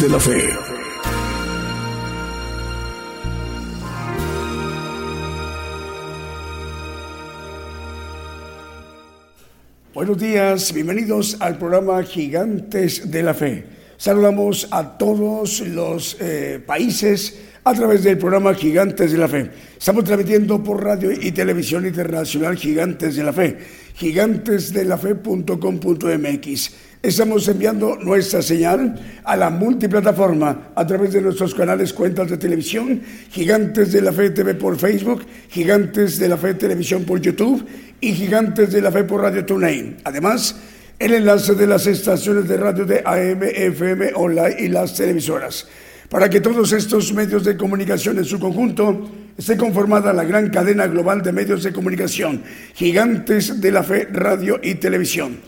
De la Fe. Buenos días, bienvenidos al programa Gigantes de la Fe. Saludamos a todos los eh, países a través del programa Gigantes de la Fe. Estamos transmitiendo por radio y televisión internacional Gigantes de la Fe, gigantesdelafe.com.mx. Estamos enviando nuestra señal a la multiplataforma a través de nuestros canales cuentas de televisión, Gigantes de la Fe TV por Facebook, Gigantes de la Fe Televisión por YouTube y Gigantes de la Fe por Radio TuneIn. Además, el enlace de las estaciones de radio de AM, FM, online y las televisoras para que todos estos medios de comunicación en su conjunto esté conformada la gran cadena global de medios de comunicación, gigantes de la fe, radio y televisión.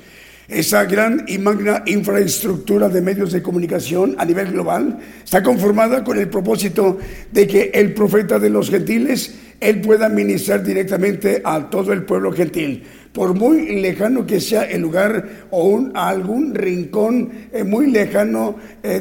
Esa gran y magna infraestructura de medios de comunicación a nivel global está conformada con el propósito de que el profeta de los gentiles, él pueda ministrar directamente a todo el pueblo gentil. Por muy lejano que sea el lugar o un, algún rincón eh, muy lejano eh,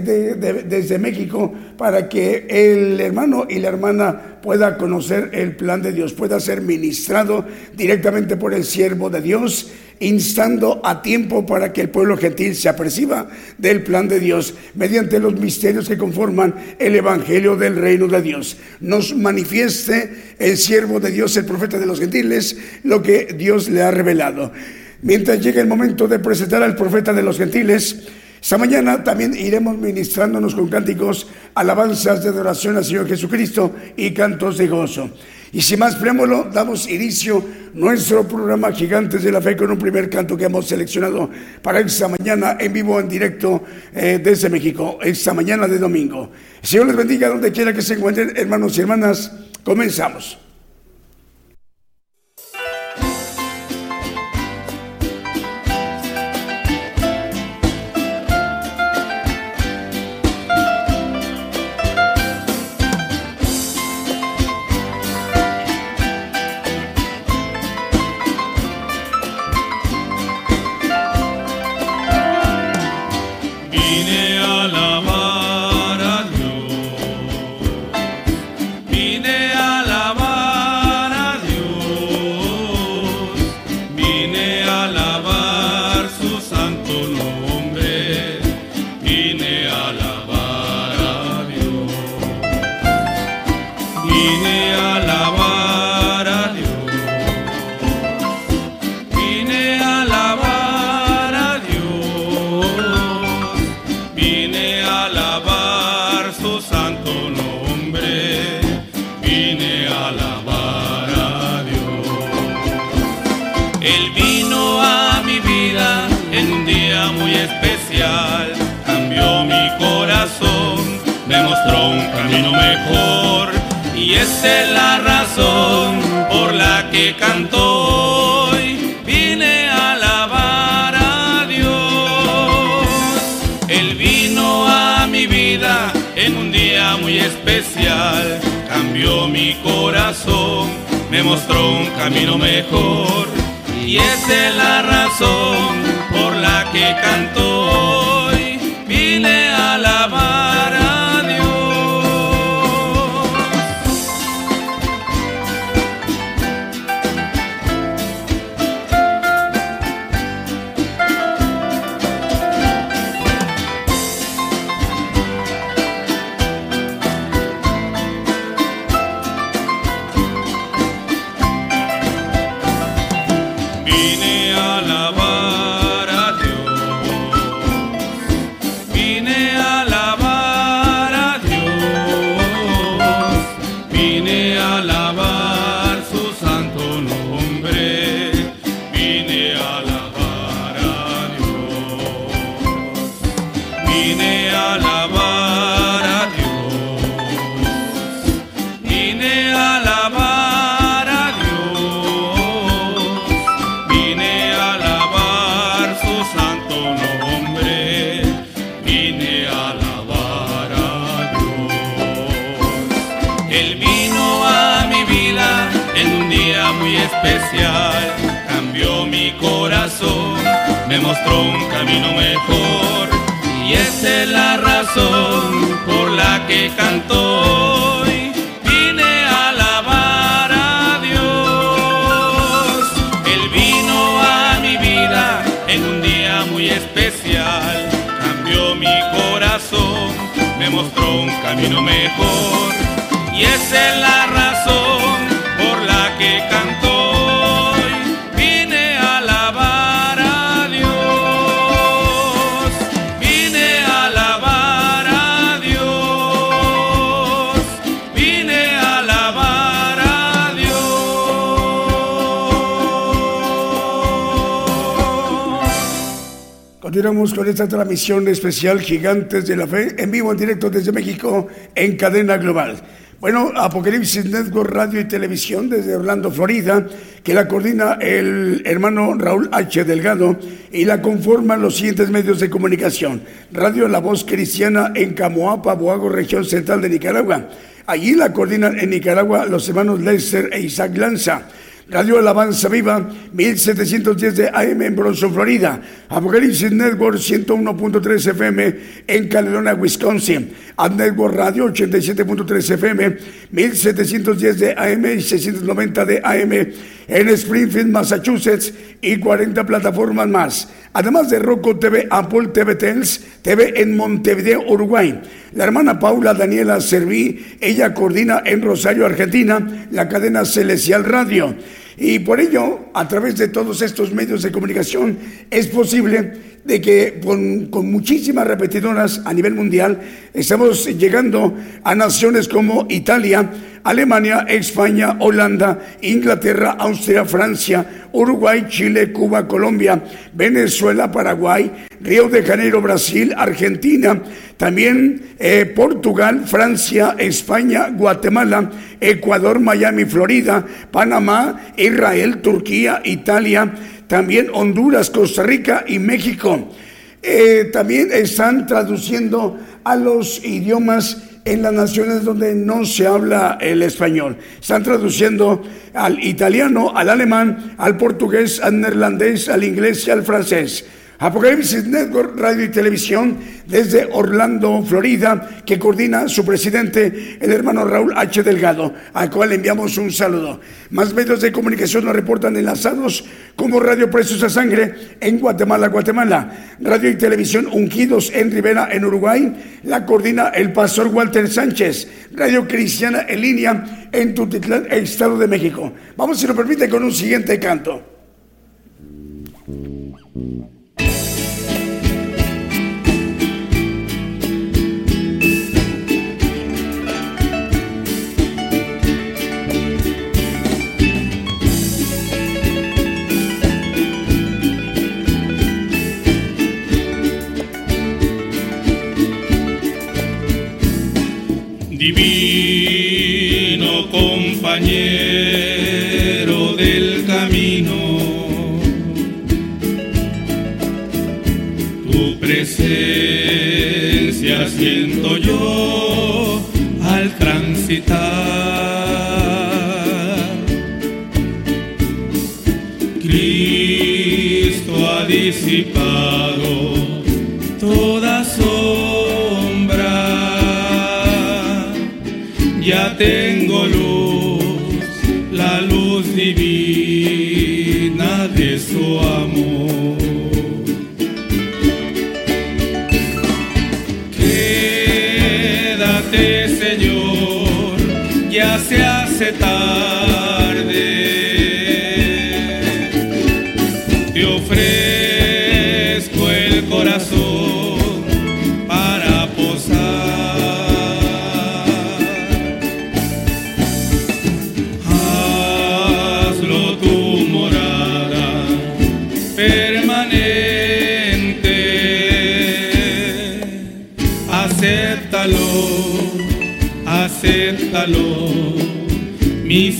desde México, para que el hermano y la hermana pueda conocer el plan de Dios, pueda ser ministrado directamente por el siervo de Dios instando a tiempo para que el pueblo gentil se aperciba del plan de Dios mediante los misterios que conforman el Evangelio del reino de Dios. Nos manifieste el siervo de Dios, el profeta de los gentiles, lo que Dios le ha revelado. Mientras llegue el momento de presentar al profeta de los gentiles, esta mañana también iremos ministrándonos con cánticos, alabanzas de adoración al Señor Jesucristo y cantos de gozo. Y sin más preámbulo, damos inicio nuestro programa Gigantes de la Fe con un primer canto que hemos seleccionado para esta mañana en vivo, en directo eh, desde México, esta mañana de domingo. Señor les bendiga donde quiera que se encuentren, hermanos y hermanas. Comenzamos. Esa mostró un camino mejor. Y esa es la razón por la que canto Continuamos con esta transmisión especial Gigantes de la Fe en vivo en directo desde México en cadena global. Bueno, Apocalipsis Network Radio y Televisión desde Orlando, Florida, que la coordina el hermano Raúl H. Delgado y la conforman los siguientes medios de comunicación. Radio La Voz Cristiana en Camoapa, Boago, región central de Nicaragua. Allí la coordinan en Nicaragua los hermanos Lester e Isaac Lanza. Radio Alabanza Viva, 1710 de AM en Bronson, Florida. Apocalipsis Network, 101.3 FM en Caledonia, Wisconsin. Ad Network Radio, 87.3 FM, 1710 de AM y 690 de AM en Springfield, Massachusetts y 40 plataformas más. Además de Roku TV, Apple TV Tels, TV en Montevideo, Uruguay. La hermana Paula Daniela Serví, ella coordina en Rosario, Argentina, la cadena Celestial Radio. Y por ello, a través de todos estos medios de comunicación, es posible de que con, con, muchísimas repetidoras a nivel mundial estamos llegando a naciones como Italia, Alemania, España, Holanda, Inglaterra, Austria, Francia, Uruguay, Chile, Cuba, Colombia, Venezuela, Paraguay, Río de Janeiro, Brasil, Argentina, también eh, Portugal, Francia, España, Guatemala, Ecuador, Miami, Florida, Panamá, Israel, Turquía, Italia, también Honduras, Costa Rica y México. Eh, también están traduciendo a los idiomas en las naciones donde no se habla el español. Están traduciendo al italiano, al alemán, al portugués, al neerlandés, al inglés y al francés. Apocalipsis Network Radio y Televisión desde Orlando, Florida, que coordina su presidente, el hermano Raúl H. Delgado, al cual enviamos un saludo. Más medios de comunicación nos reportan enlazados como Radio Preciosa Sangre en Guatemala, Guatemala, Radio y Televisión Ungidos en Rivera, en Uruguay, la coordina el pastor Walter Sánchez, Radio Cristiana en línea en Tutitlán, Estado de México. Vamos, si lo permite, con un siguiente canto. Divino compañero del camino, tu presencia siento yo al transitar. Cristo ha disipado tengo luz, la luz divina de su amor. Quédate, Señor, ya se hace tarde. Acéptalo, mi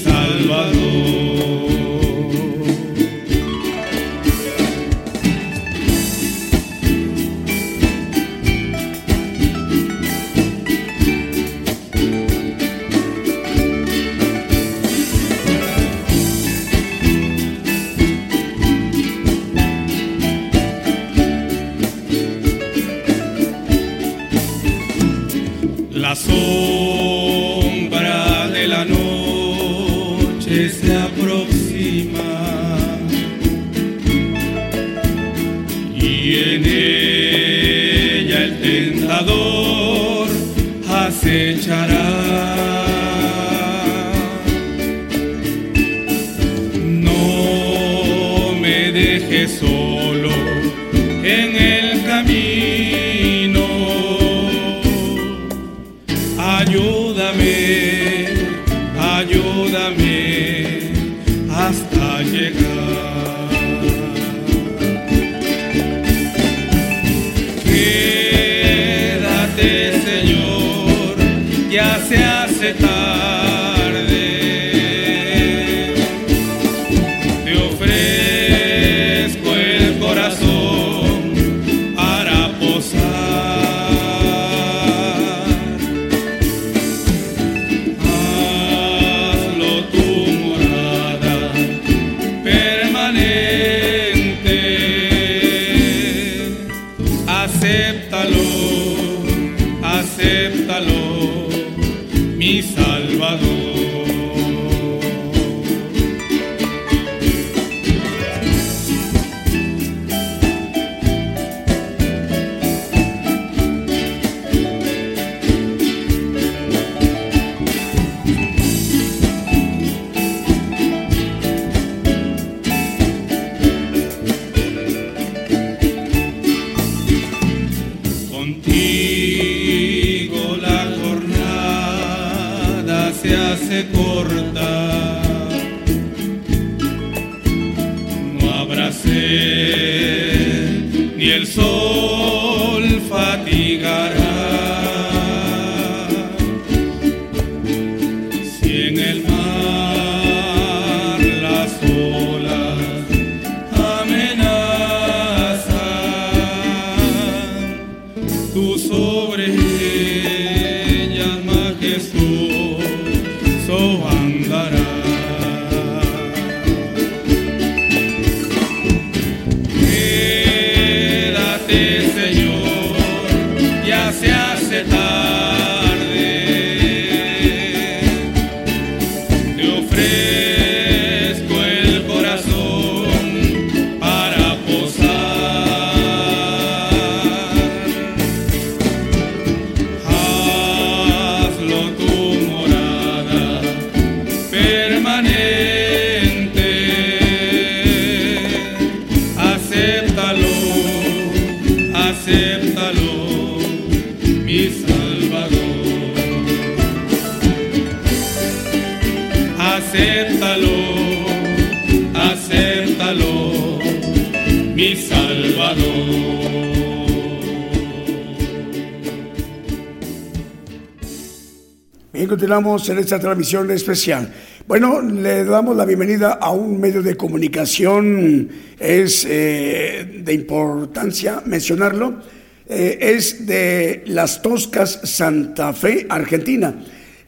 el tentador acechará. Continuamos en esta transmisión especial. Bueno, le damos la bienvenida a un medio de comunicación, es eh, de importancia mencionarlo, eh, es de Las Toscas, Santa Fe, Argentina.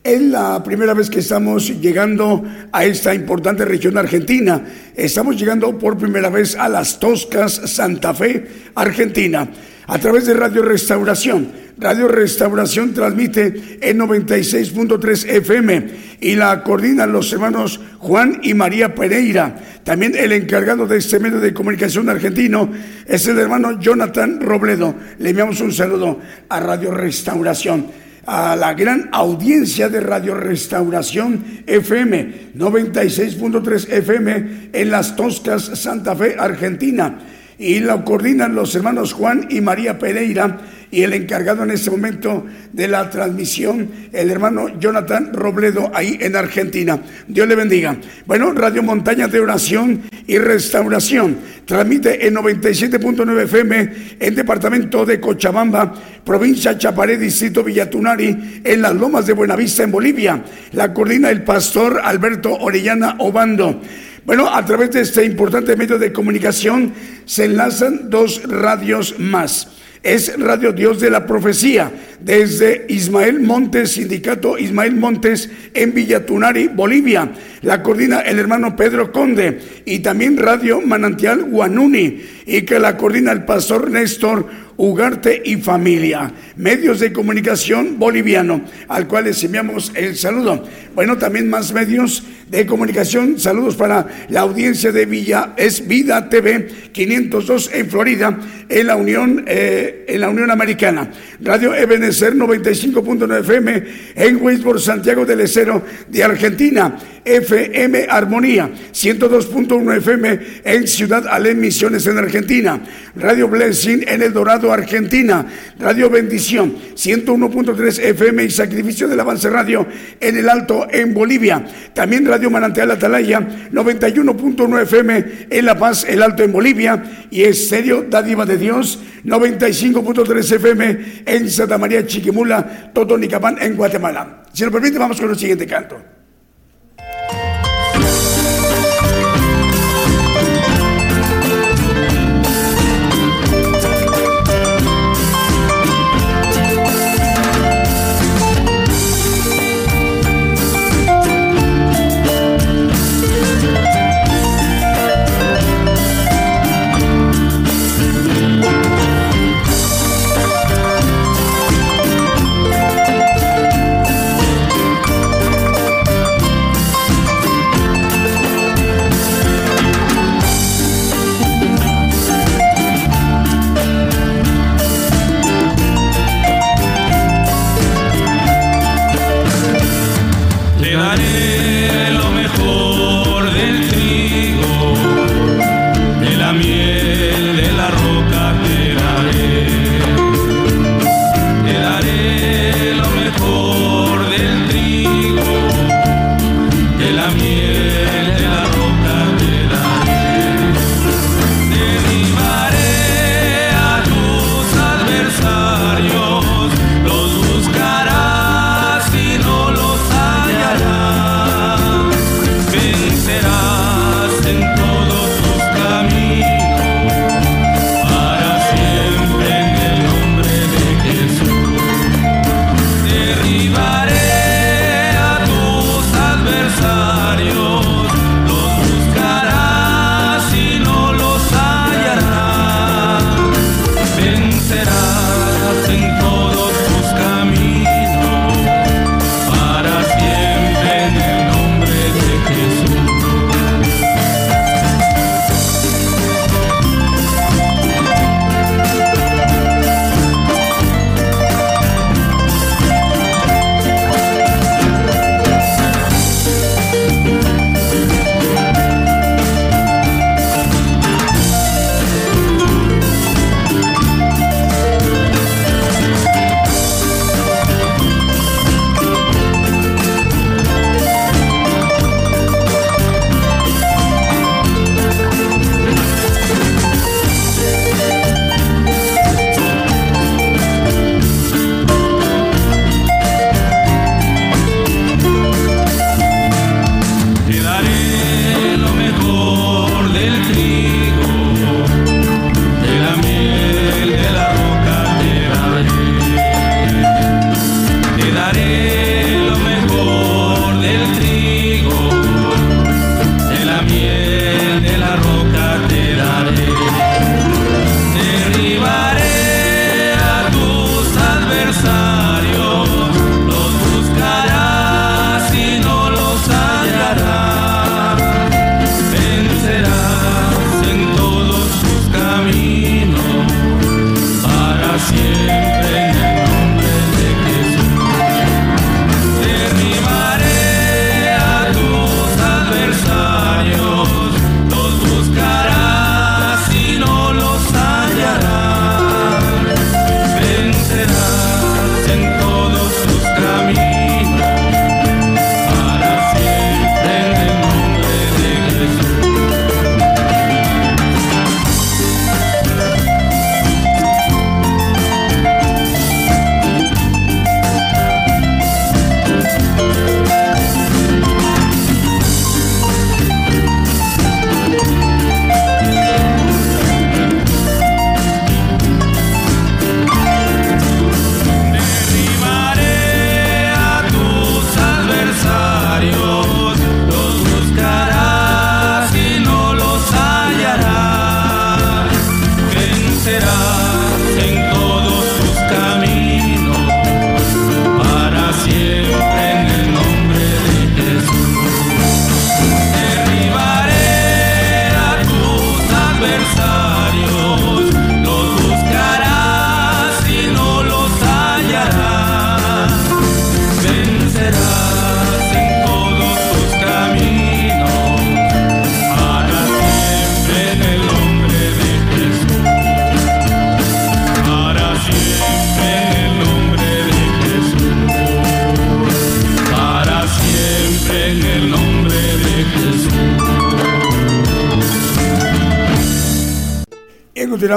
Es la primera vez que estamos llegando a esta importante región argentina. Estamos llegando por primera vez a Las Toscas, Santa Fe, Argentina, a través de Radio Restauración. Radio Restauración transmite en 96.3 FM y la coordinan los hermanos Juan y María Pereira. También el encargado de este medio de comunicación argentino es el hermano Jonathan Robledo. Le enviamos un saludo a Radio Restauración a la gran audiencia de Radio Restauración FM, 96.3 FM en Las Toscas, Santa Fe, Argentina. Y lo coordinan los hermanos Juan y María Pereira y el encargado en este momento de la transmisión, el hermano Jonathan Robledo, ahí en Argentina. Dios le bendiga. Bueno, Radio Montaña de Oración y Restauración transmite en 97.9 FM en departamento de Cochabamba, provincia Chaparé, distrito Villatunari, en las lomas de Buenavista, en Bolivia. La coordina el pastor Alberto Orellana Obando. Bueno, a través de este importante medio de comunicación se enlazan dos radios más. Es Radio Dios de la Profecía, desde Ismael Montes, Sindicato Ismael Montes, en Villatunari, Bolivia. La coordina el hermano Pedro Conde y también Radio Manantial Guanuni y que la coordina el pastor Néstor Ugarte y Familia, medios de comunicación boliviano, al cual les enviamos el saludo. Bueno, también más medios de comunicación, saludos para la audiencia de Villa, es Vida TV 502 en Florida, en la Unión, eh, en la Unión Americana. Radio Ebenezer 95.9 FM en Westport, Santiago del Estero de Argentina. FM Armonía 102.1 FM en Ciudad Alén Misiones en Argentina. Radio Blessing en El Dorado, Argentina. Radio Bendición 101.3 FM y Sacrificio del Avance Radio en El Alto en Bolivia. También Radio Manantial Atalaya 91.9 FM en La Paz, El Alto en Bolivia. Y Estéreo Dádiva de Dios 95.3 FM en Santa María Chiquimula, Totonicapán en Guatemala. Si lo permite, vamos con el siguiente canto.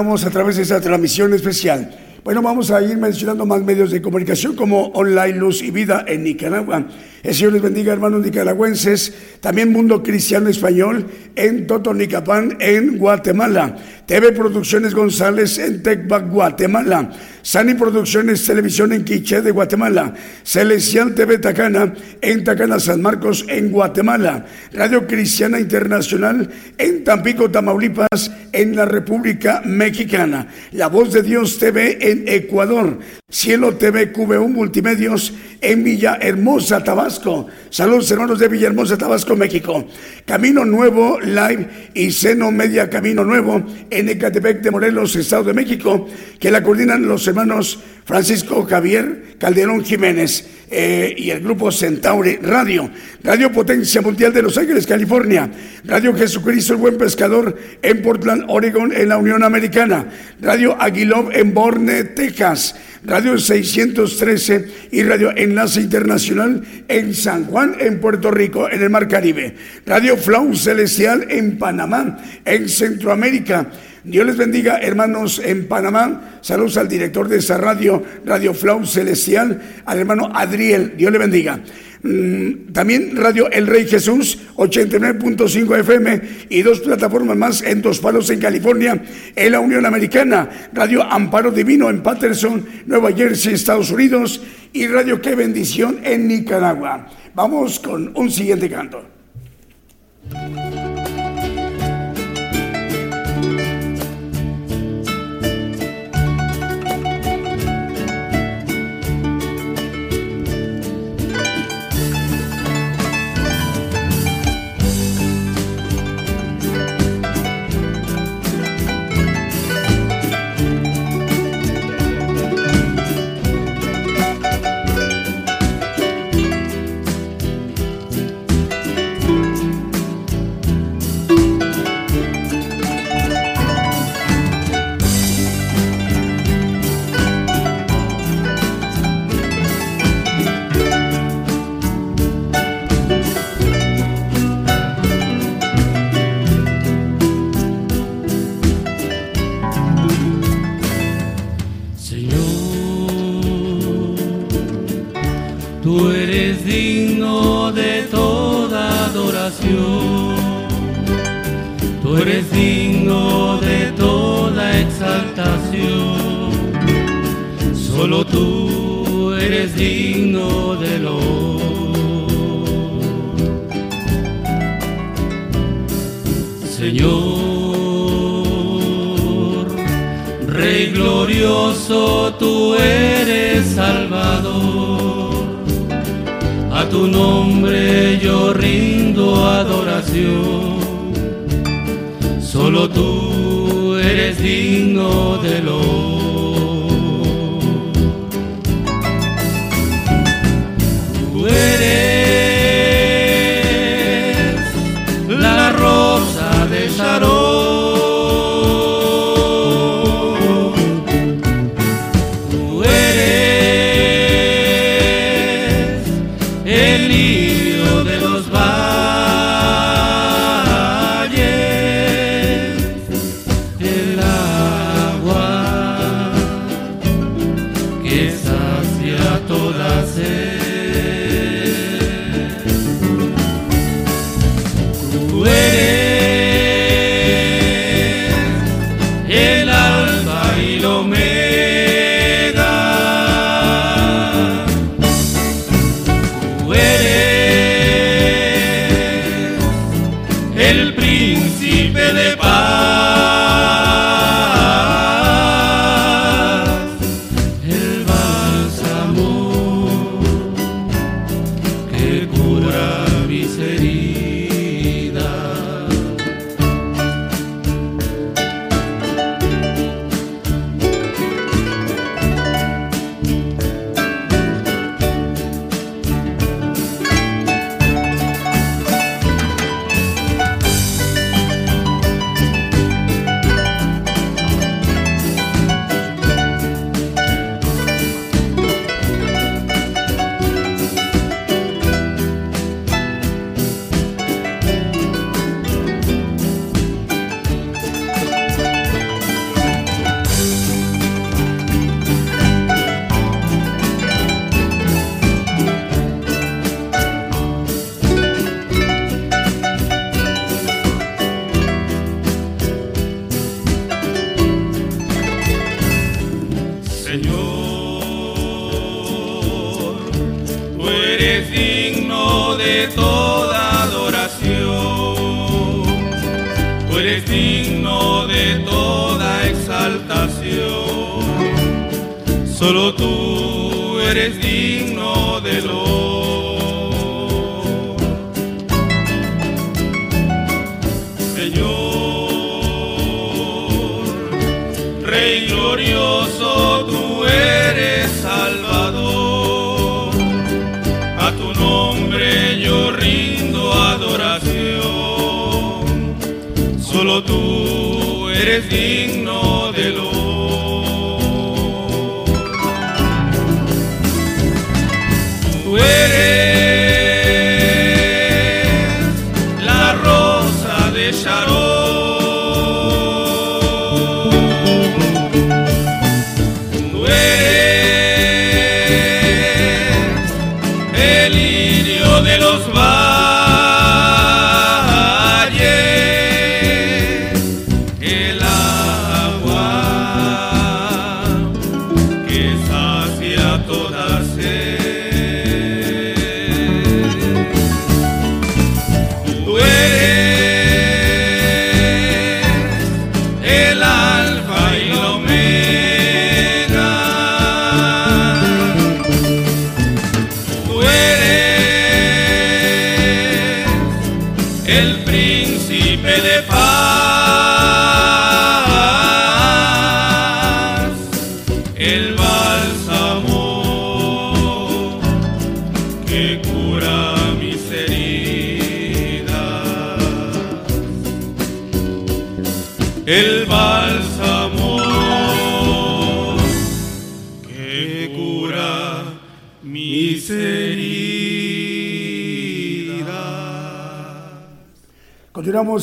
A través de esta transmisión especial. Bueno, vamos a ir mencionando más medios de comunicación como Online Luz y Vida en Nicaragua. El Señor les bendiga, hermanos nicaragüenses. También Mundo Cristiano Español en Totonicapán, en Guatemala. TV Producciones González en Tecbac, Guatemala. Sani Producciones Televisión en Quiché de Guatemala. Celestial TV Tacana en Tacana, San Marcos, en Guatemala. Radio Cristiana Internacional en Tampico, Tamaulipas, en la República Mexicana. La Voz de Dios TV en Ecuador. Cielo TV QVU Multimedios en Villahermosa, Tabasco. Saludos hermanos de Villahermosa, Tabasco, México. Camino Nuevo Live y Seno Media Camino Nuevo en Ecatepec de Morelos, Estado de México, que la coordinan los hermanos Francisco Javier Calderón Jiménez eh, y el grupo Centauri Radio. Radio Potencia Mundial de Los Ángeles, California. Radio Jesucristo el Buen Pescador en Portland, Oregon, en la Unión Americana. Radio Aguilov en Borne, Texas. Radio 613 y Radio Enlace Internacional en San Juan, en Puerto Rico, en el Mar Caribe. Radio Flow Celestial en Panamá, en Centroamérica. Dios les bendiga, hermanos, en Panamá. Saludos al director de esa radio, Radio Flow Celestial, al hermano Adriel. Dios le bendiga. Mm, también Radio El Rey Jesús, 89.5 FM y dos plataformas más en Dos Palos en California, en la Unión Americana. Radio Amparo Divino en Patterson, Nueva Jersey, Estados Unidos y Radio Qué Bendición en Nicaragua. Vamos con un siguiente canto. digno de toda exaltación. Solo tú eres digno de lo. Señor, Rey glorioso, tú eres Salvador. A tu nombre yo rindo adoración eres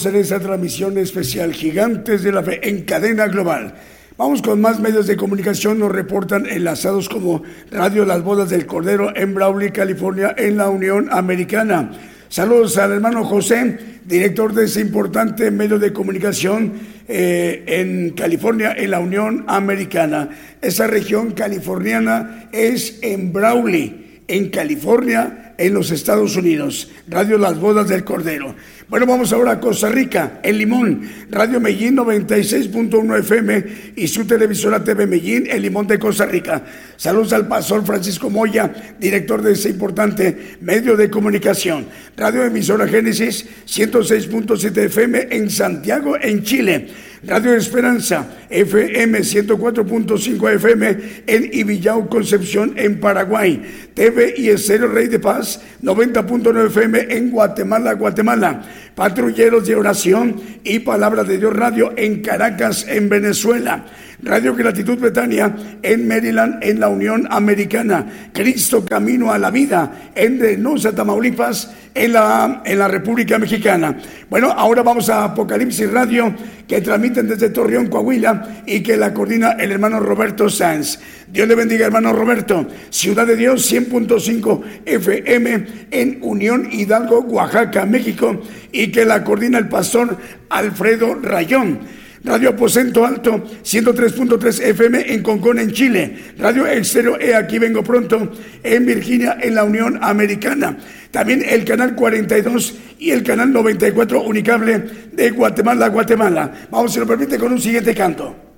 en esta transmisión especial Gigantes de la Fe en cadena global. Vamos con más medios de comunicación, nos reportan enlazados como Radio Las Bodas del Cordero en Brawley, California, en la Unión Americana. Saludos al hermano José, director de ese importante medio de comunicación eh, en California, en la Unión Americana. Esa región californiana es en Brawley, en California, en los Estados Unidos. Radio Las Bodas del Cordero. Bueno, vamos ahora a Costa Rica, en Limón, Radio Medellín 96.1 FM y su televisora TV Medellín, el Limón de Costa Rica. Saludos al pastor Francisco Moya, director de ese importante medio de comunicación. Radio Emisora Génesis 106.7 FM en Santiago, en Chile. Radio Esperanza, FM 104.5 FM en Ibillao, Concepción, en Paraguay. TV y Estéreo Rey de Paz, 90.9 FM en Guatemala, Guatemala. Patrulleros de Oración y Palabra de Dios Radio en Caracas, en Venezuela. Radio Gratitud Betania en Maryland, en la Unión Americana. Cristo Camino a la Vida en Reynosa, Tamaulipas, en la, en la República Mexicana. Bueno, ahora vamos a Apocalipsis Radio, que transmiten desde Torreón, Coahuila, y que la coordina el hermano Roberto Sanz. Dios le bendiga, hermano Roberto. Ciudad de Dios, 100.5 FM en Unión Hidalgo, Oaxaca, México, y que la coordina el pastor Alfredo Rayón. Radio Aposento Alto 103.3 FM en Concón, en Chile. Radio Exterior E, aquí vengo pronto, en Virginia, en la Unión Americana. También el canal 42 y el canal 94 Unicable de Guatemala, Guatemala. Vamos, si lo permite, con un siguiente canto.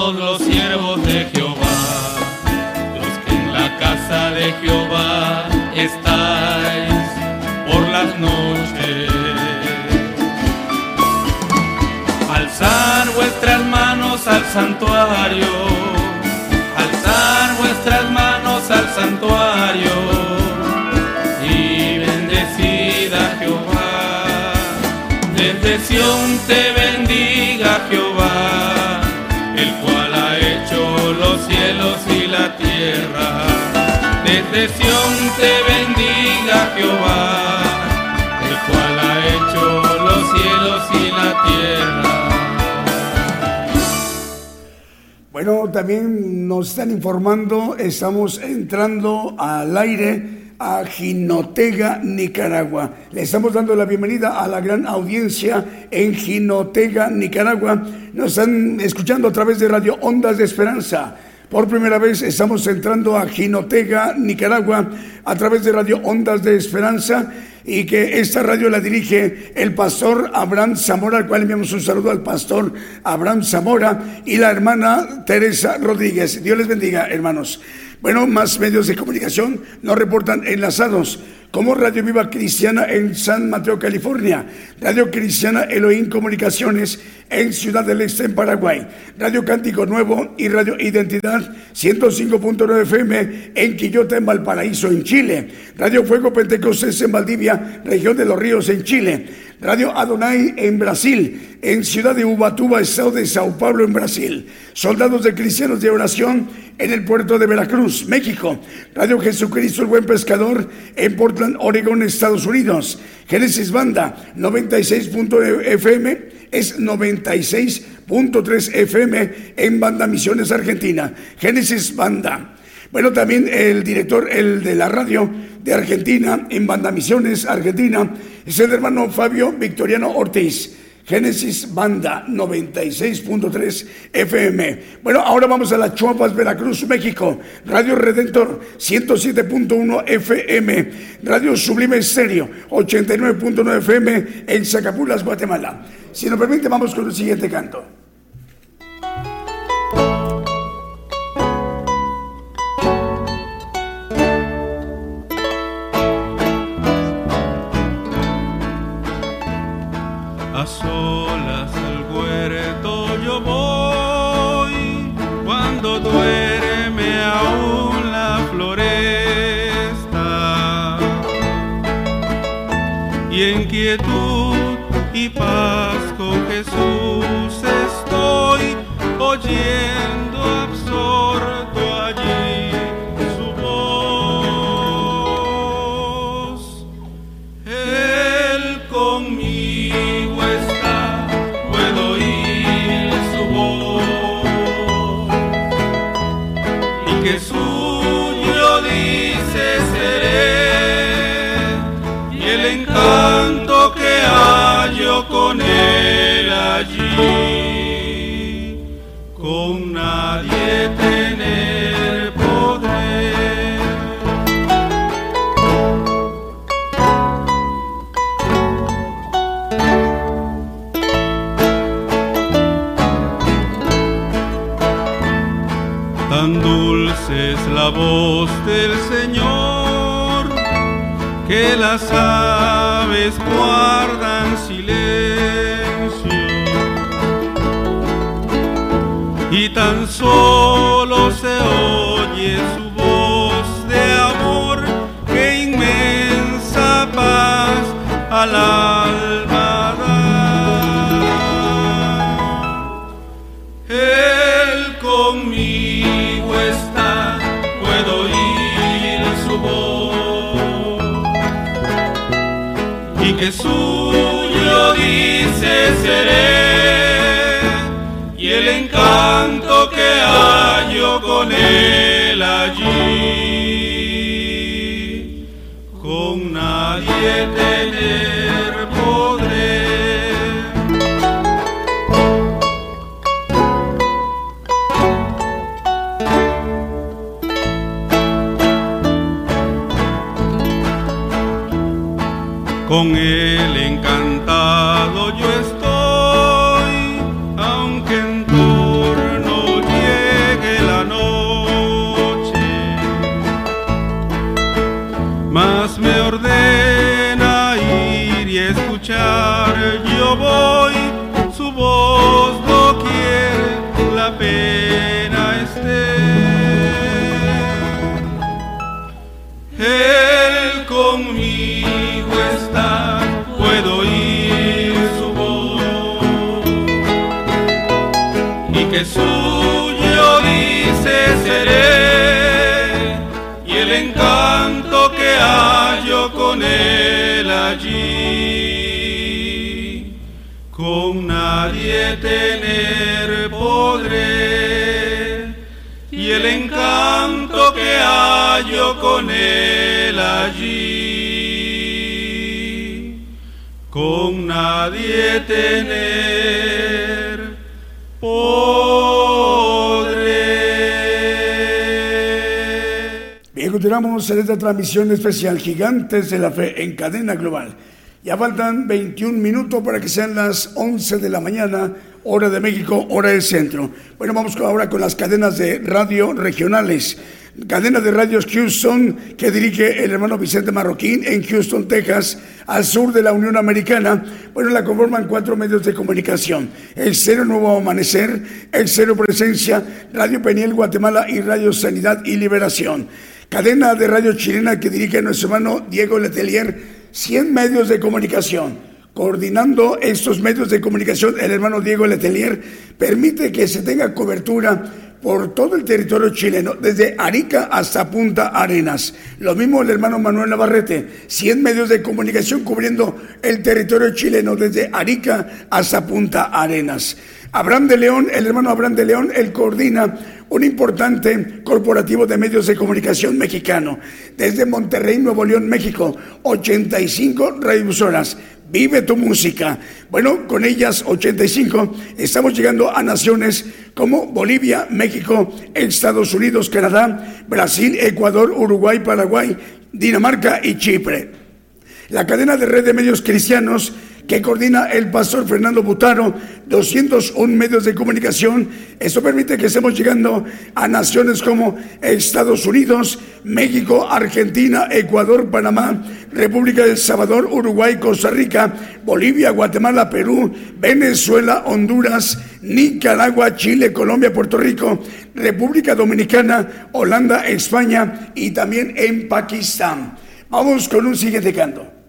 todos los siervos de Jehová, los que en la casa de Jehová estáis por las noches. Alzar vuestras manos al santuario, alzar vuestras manos al santuario y bendecid a Jehová. Desde Sión te bendiga Jehová el cual ha hecho los cielos y la tierra. Desde Sión te bendiga Jehová, el cual ha hecho los cielos y la tierra. Bueno, también nos están informando, estamos entrando al aire a Jinotega, Nicaragua. Le estamos dando la bienvenida a la gran audiencia en Jinotega, Nicaragua. Nos están escuchando a través de Radio Ondas de Esperanza. Por primera vez estamos entrando a Jinotega, Nicaragua, a través de Radio Ondas de Esperanza y que esta radio la dirige el pastor Abraham Zamora, al cual enviamos un saludo al pastor Abraham Zamora y la hermana Teresa Rodríguez. Dios les bendiga, hermanos. Bueno, más medios de comunicación nos reportan enlazados como Radio Viva Cristiana en San Mateo, California, Radio Cristiana Elohim Comunicaciones en Ciudad del Este, en Paraguay, Radio Cántico Nuevo y Radio Identidad 105.9 FM en Quillota, en Valparaíso, en Chile, Radio Fuego Pentecostés en Valdivia, región de los Ríos, en Chile, Radio Adonai en Brasil, en Ciudad de Ubatuba, estado de Sao Paulo, en Brasil. Soldados de Cristianos de Oración en el puerto de Veracruz, México. Radio Jesucristo el Buen Pescador en Portland, Oregon, Estados Unidos. Génesis Banda 96.fm es 96.3 FM en Banda Misiones Argentina. Génesis Banda. Bueno, también el director el de la radio de Argentina en Banda Misiones Argentina es el hermano Fabio Victoriano Ortiz. Génesis Banda 96.3 FM. Bueno, ahora vamos a la Chuapas, Veracruz, México. Radio Redentor 107.1 FM. Radio Sublime Estéreo 89.9 FM en Zacapulas, Guatemala. Si nos permite, vamos con el siguiente canto. Quietud y allí, con nadie tener poder. Tan dulce es la voz del Señor que las aves guardan silencio y tan solo se oye su voz de amor que inmensa paz al alma da. Él conmigo está, puedo oír su voz. Y que suyo dice seré, encanto que hallo con él tener podré y el encanto que hallo con él allí con nadie tener podré. Bien, continuamos en esta transmisión especial Gigantes de la Fe en cadena global. Ya faltan 21 minutos para que sean las 11 de la mañana, hora de México, hora del centro. Bueno, vamos ahora con las cadenas de radio regionales. Cadena de radios Houston que dirige el hermano Vicente Marroquín en Houston, Texas, al sur de la Unión Americana. Bueno, la conforman cuatro medios de comunicación. El Cero Nuevo Amanecer, el Cero Presencia, Radio Peniel Guatemala y Radio Sanidad y Liberación. Cadena de radio chilena que dirige nuestro hermano Diego Letelier 100 medios de comunicación. Coordinando estos medios de comunicación, el hermano Diego Letelier permite que se tenga cobertura por todo el territorio chileno, desde Arica hasta Punta Arenas. Lo mismo el hermano Manuel Navarrete, 100 medios de comunicación cubriendo el territorio chileno, desde Arica hasta Punta Arenas. Abraham de León, el hermano Abraham de León, él coordina un importante corporativo de medios de comunicación mexicano. Desde Monterrey, Nuevo León, México, 85 radiofusoras. Vive tu música. Bueno, con ellas 85 estamos llegando a naciones como Bolivia, México, Estados Unidos, Canadá, Brasil, Ecuador, Uruguay, Paraguay, Dinamarca y Chipre. La cadena de red de medios cristianos que coordina el pastor Fernando Butaro, 201 medios de comunicación. Esto permite que estemos llegando a naciones como Estados Unidos, México, Argentina, Ecuador, Panamá, República del Salvador, Uruguay, Costa Rica, Bolivia, Guatemala, Perú, Venezuela, Honduras, Nicaragua, Chile, Colombia, Puerto Rico, República Dominicana, Holanda, España y también en Pakistán. Vamos con un siguiente canto.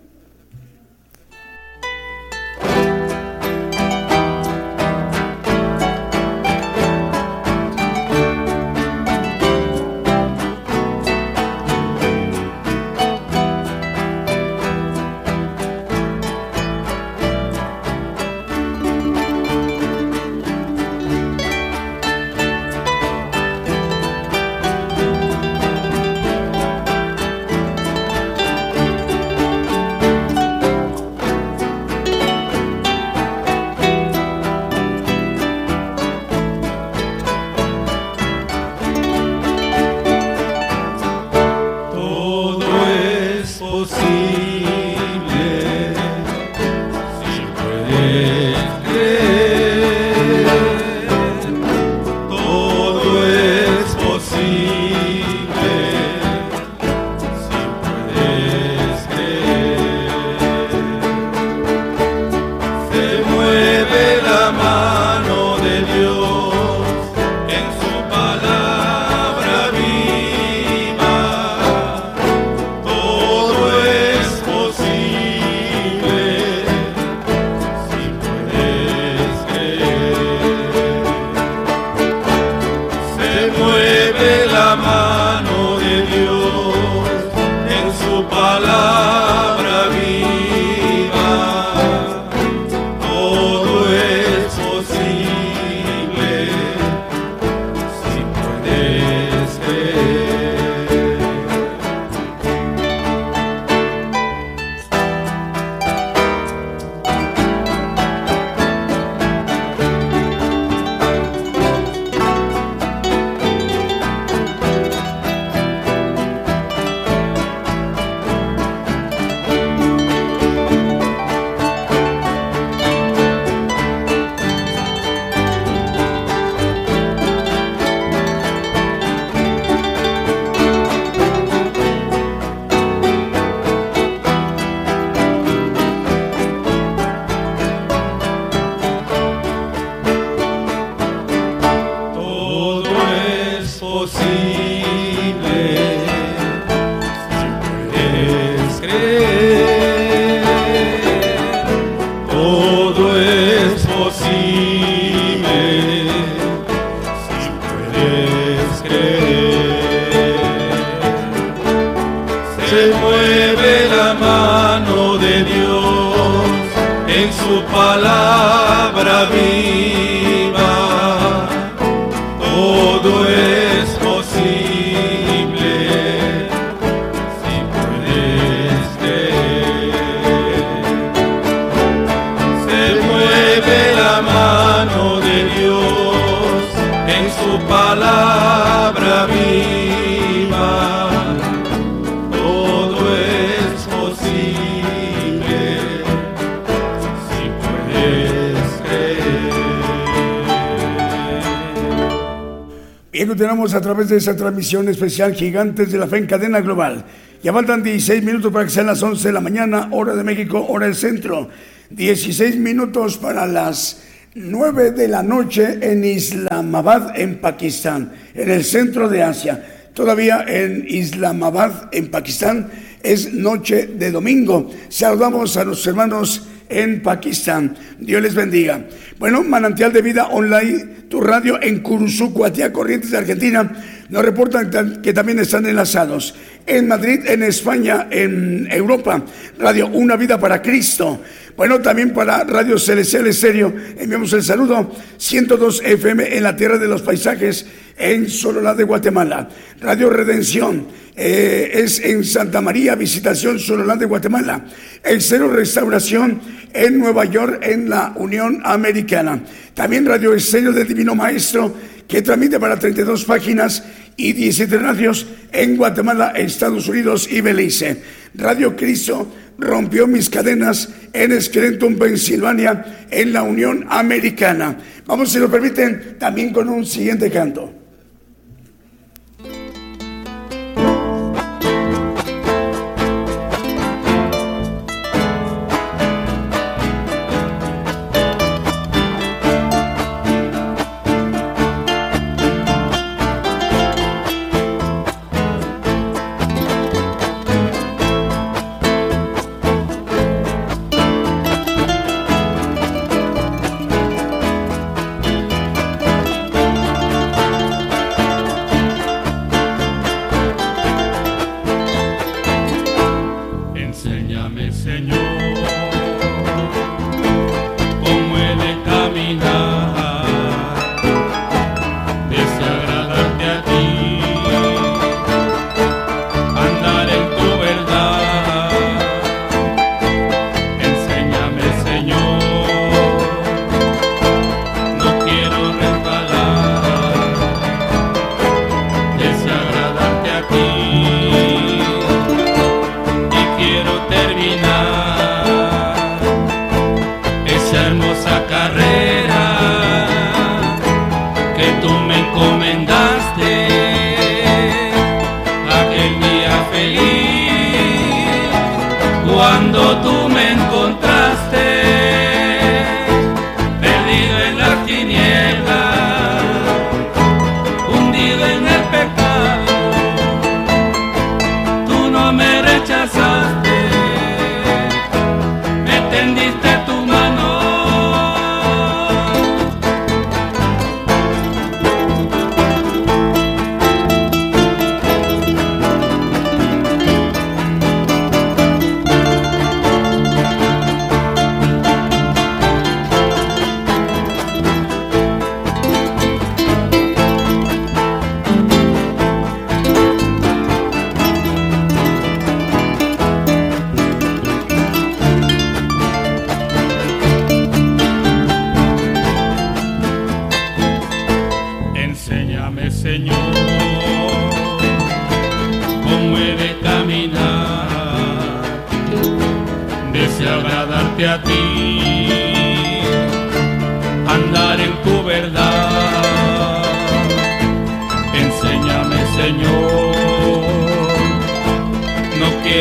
Bien, continuamos a través de esa transmisión especial Gigantes de la Fe en cadena global. Ya faltan 16 minutos para que sean las 11 de la mañana, hora de México, hora del centro. 16 minutos para las 9 de la noche en Islamabad, en Pakistán, en el centro de Asia. Todavía en Islamabad, en Pakistán, es noche de domingo. Saludamos a nuestros hermanos en Pakistán. Dios les bendiga. Bueno, Manantial de Vida Online, tu radio en Curuzú, Cuatía, Corrientes Argentina, nos reportan que también están enlazados. En Madrid, en España, en Europa, Radio Una Vida para Cristo. Bueno, también para Radio Celestial Estéreo, enviamos el saludo 102 FM en la Tierra de los Paisajes, en Sololá de Guatemala. Radio Redención eh, es en Santa María, Visitación Sololá de Guatemala. El Cero Restauración en Nueva York, en la Unión Americana. También Radio Estéreo del Divino Maestro, que transmite para 32 páginas y 17 radios en Guatemala, Estados Unidos y Belice. Radio Cristo rompió mis cadenas en Scranton, Pensilvania, en la Unión Americana. Vamos, si lo permiten, también con un siguiente canto.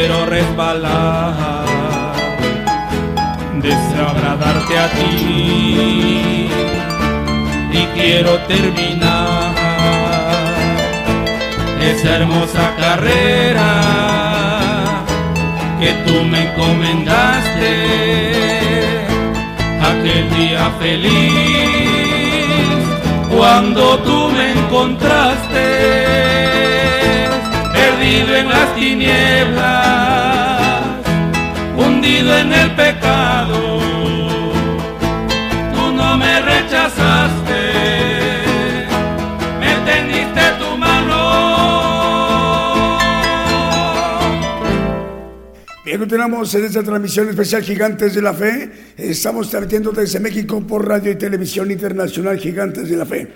Quiero resbalar, deseo agradarte a ti. Y quiero terminar esa hermosa carrera que tú me encomendaste aquel día feliz cuando tú me encontraste perdido en las tinieblas, hundido en el pecado. Tú no me rechazaste, me tendiste tu mano. Bien, continuamos en esta transmisión especial Gigantes de la Fe. Estamos transmitiendo desde México por radio y televisión internacional Gigantes de la Fe.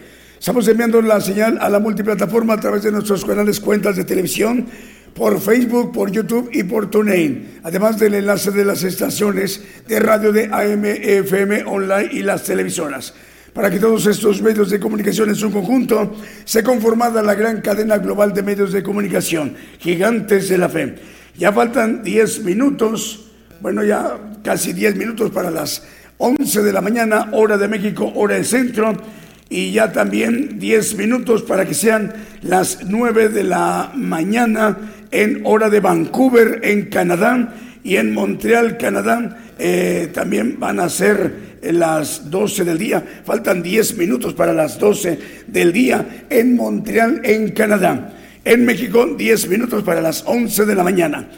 Estamos enviando la señal a la multiplataforma a través de nuestros canales cuentas de televisión, por Facebook, por YouTube y por TuneIn, además del enlace de las estaciones de radio de AM, FM, online y las televisoras. Para que todos estos medios de comunicación en su conjunto se conformada la gran cadena global de medios de comunicación, gigantes de la fe. Ya faltan 10 minutos, bueno, ya casi 10 minutos para las 11 de la mañana, hora de México, hora del centro y ya también 10 minutos para que sean las 9 de la mañana en hora de Vancouver, en Canadá, y en Montreal, Canadá, eh, también van a ser las 12 del día. Faltan 10 minutos para las 12 del día en Montreal, en Canadá. En México, 10 minutos para las 11 de la mañana.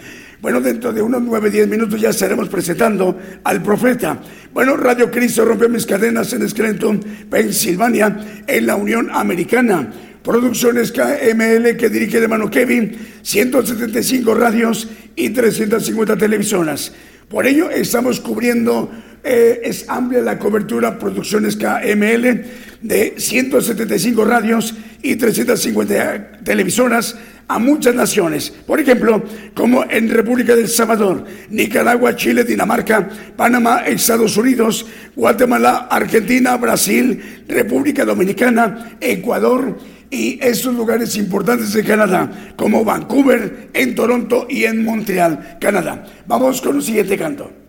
Bueno, dentro de unos 9, 10 minutos ya estaremos presentando al profeta. Bueno, Radio Cristo rompió mis cadenas en Scranton, Pensilvania, en la Unión Americana. Producciones KML que dirige el hermano Kevin, 175 radios y 350 televisoras. Por ello estamos cubriendo, eh, es amplia la cobertura, producciones KML de 175 radios y 350 televisoras a muchas naciones, por ejemplo, como en República del Salvador, Nicaragua, Chile, Dinamarca, Panamá, Estados Unidos, Guatemala, Argentina, Brasil, República Dominicana, Ecuador y esos lugares importantes de Canadá, como Vancouver, en Toronto y en Montreal, Canadá. Vamos con un siguiente canto.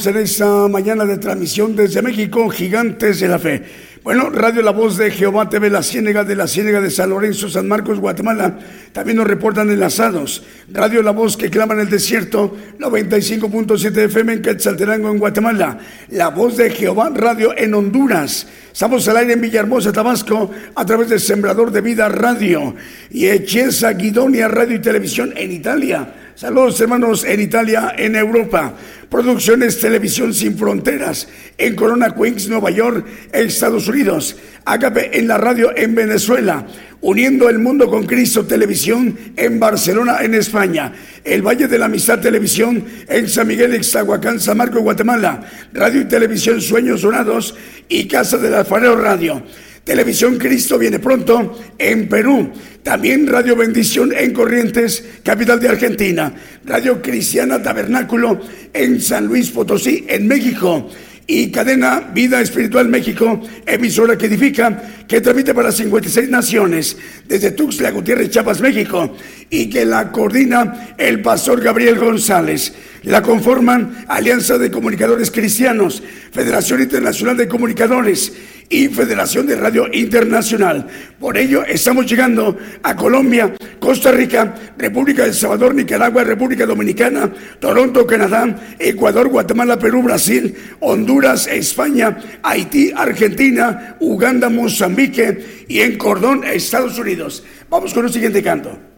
Continuamos en esta mañana de transmisión desde México, Gigantes de la Fe. Bueno, Radio La Voz de Jehová TV, la Ciénega de la Ciénega de San Lorenzo, San Marcos, Guatemala, también nos reportan enlazados. Radio La Voz que clama en el desierto, 95.7 FM en Quetzaltenango, en Guatemala. La Voz de Jehová Radio en Honduras. Estamos al aire en Villahermosa, Tabasco, a través del Sembrador de Vida Radio. Y Echesa Guidonia Radio y Televisión en Italia. Saludos hermanos en Italia, en Europa. Producciones Televisión Sin Fronteras en Corona Queens, Nueva York, Estados Unidos. Ágape en la radio en Venezuela. Uniendo el mundo con Cristo Televisión en Barcelona, en España. El Valle de la Amistad Televisión en San Miguel, Ixtahuacán, San Marcos, Guatemala. Radio y Televisión Sueños Dorados y Casa del Alfarero Radio. Televisión Cristo viene pronto en Perú. También Radio Bendición en Corrientes, capital de Argentina. Radio Cristiana Tabernáculo en San Luis Potosí, en México. Y cadena Vida Espiritual México, emisora que edifica, que transmite para 56 naciones, desde Tuxtla Gutiérrez, Chiapas, México, y que la coordina el pastor Gabriel González. La conforman Alianza de Comunicadores Cristianos, Federación Internacional de Comunicadores y Federación de Radio Internacional. Por ello, estamos llegando a Colombia, Costa Rica, República del Salvador, Nicaragua, República Dominicana, Toronto, Canadá, Ecuador, Guatemala, Perú, Brasil, Honduras, España, Haití, Argentina, Uganda, Mozambique y en Cordón, Estados Unidos. Vamos con el siguiente canto.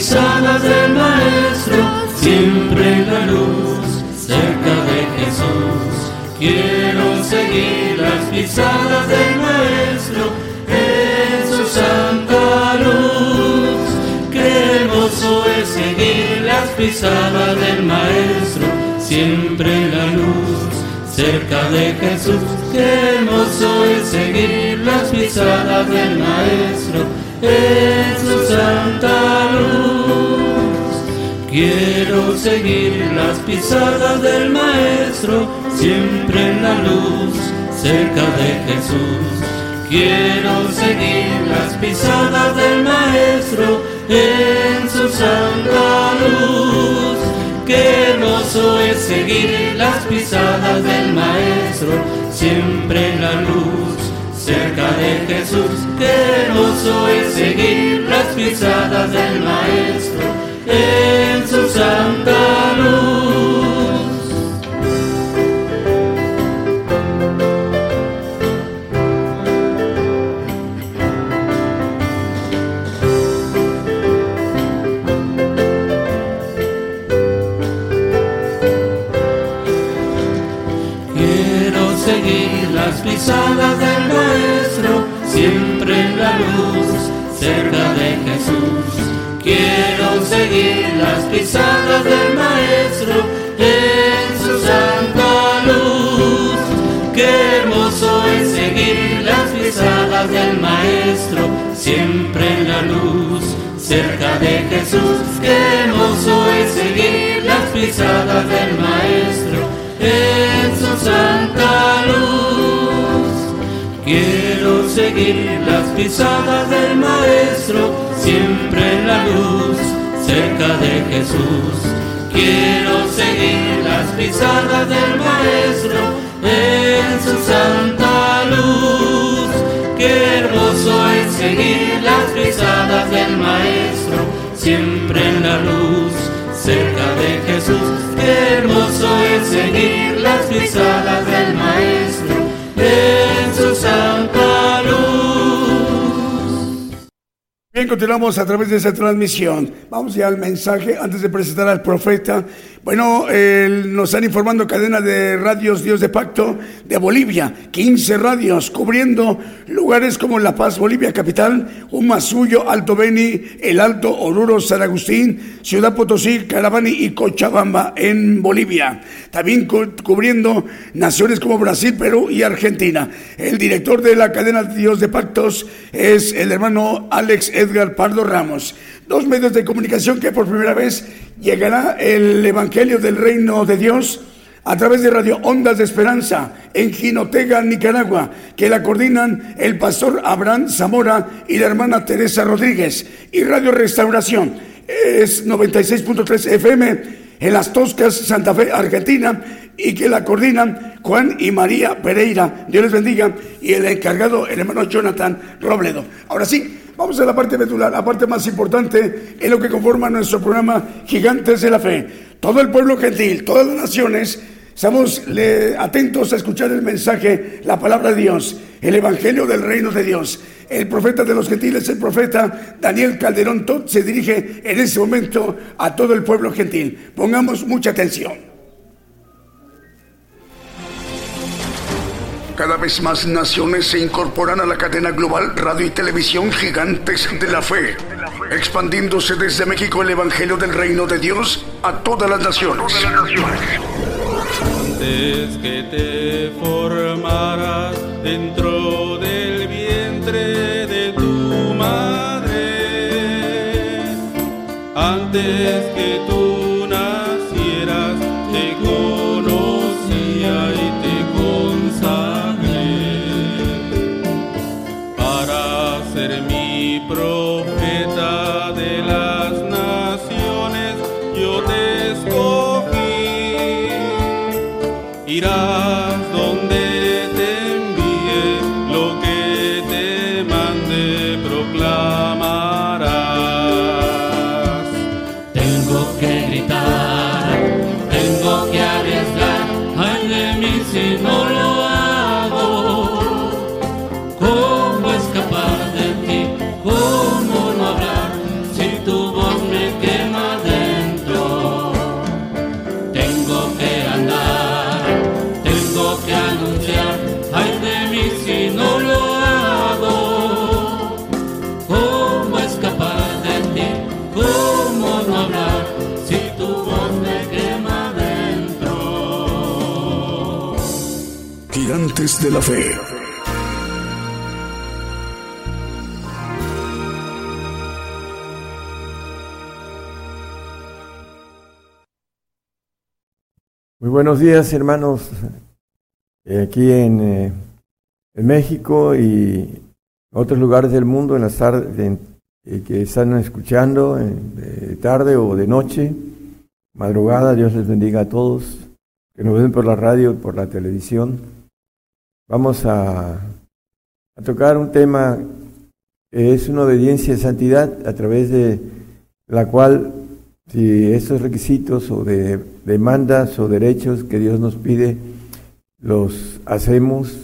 Seguir las pisadas del Maestro, siempre la luz, cerca de Jesús. Quiero seguir las pisadas del Maestro, en su santa luz. Qué hermoso es seguir las pisadas del Maestro, siempre la luz, cerca de Jesús. Qué hermoso es seguir las pisadas del Maestro en su santa luz. Quiero seguir las pisadas del Maestro, siempre en la luz, cerca de Jesús. Quiero seguir las pisadas del Maestro en su santa luz. Qué hermoso es seguir las pisadas del Maestro, siempre en la luz cerca de Jesús. Qué hermoso es seguir las pisadas del Maestro en su santa luz. Luz, cerca de Jesús. Quiero seguir las pisadas del Maestro en su santa luz. Qué hermoso es seguir las pisadas del Maestro, siempre en la luz, cerca de Jesús. Qué hermoso es seguir las pisadas del Maestro seguir las pisadas del Maestro, siempre en la luz, cerca de Jesús. Quiero seguir las pisadas del Maestro en su santa luz. Qué hermoso es seguir las pisadas del Maestro, siempre en la luz, cerca de Jesús. Qué hermoso es seguir las pisadas del Maestro en Bien, continuamos a través de esa transmisión. Vamos ya al mensaje antes de presentar al profeta. Bueno, nos están informando cadena de radios Dios de Pacto de Bolivia, 15 radios cubriendo lugares como La Paz, Bolivia capital, Humasuyo, Alto Beni, El Alto, Oruro, San Agustín, Ciudad Potosí, Carabani y Cochabamba en Bolivia. También cu- cubriendo naciones como Brasil, Perú y Argentina. El director de la cadena Dios de Pactos es el hermano Alex Edgar Pardo Ramos. Dos medios de comunicación que por primera vez llegará el Evangelio del Reino de Dios a través de Radio Ondas de Esperanza en Jinotega, Nicaragua, que la coordinan el pastor Abraham Zamora y la hermana Teresa Rodríguez. Y Radio Restauración es 96.3 FM en Las Toscas, Santa Fe, Argentina, y que la coordinan Juan y María Pereira. Dios les bendiga. Y el encargado, el hermano Jonathan Robledo. Ahora sí, vamos a la parte medular, la parte más importante en lo que conforma nuestro programa Gigantes de la Fe. Todo el pueblo gentil, todas las naciones, estamos atentos a escuchar el mensaje, la palabra de Dios, el evangelio del reino de Dios. El profeta de los gentiles, el profeta Daniel Calderón Tot, se dirige en ese momento a todo el pueblo gentil. Pongamos mucha atención. Cada vez más naciones se incorporan a la cadena global radio y televisión gigantes de la fe, expandiéndose desde México el Evangelio del Reino de Dios a todas las naciones. Antes que te formaras dentro del vientre de tu madre, antes que De la fe. Muy buenos días, hermanos, eh, aquí en, eh, en México y otros lugares del mundo en las tardes eh, que están escuchando de tarde o de noche, madrugada. Dios les bendiga a todos que nos ven por la radio, por la televisión. Vamos a, tocar un tema que es una obediencia de santidad a través de la cual si esos requisitos o de demandas o derechos que Dios nos pide los hacemos,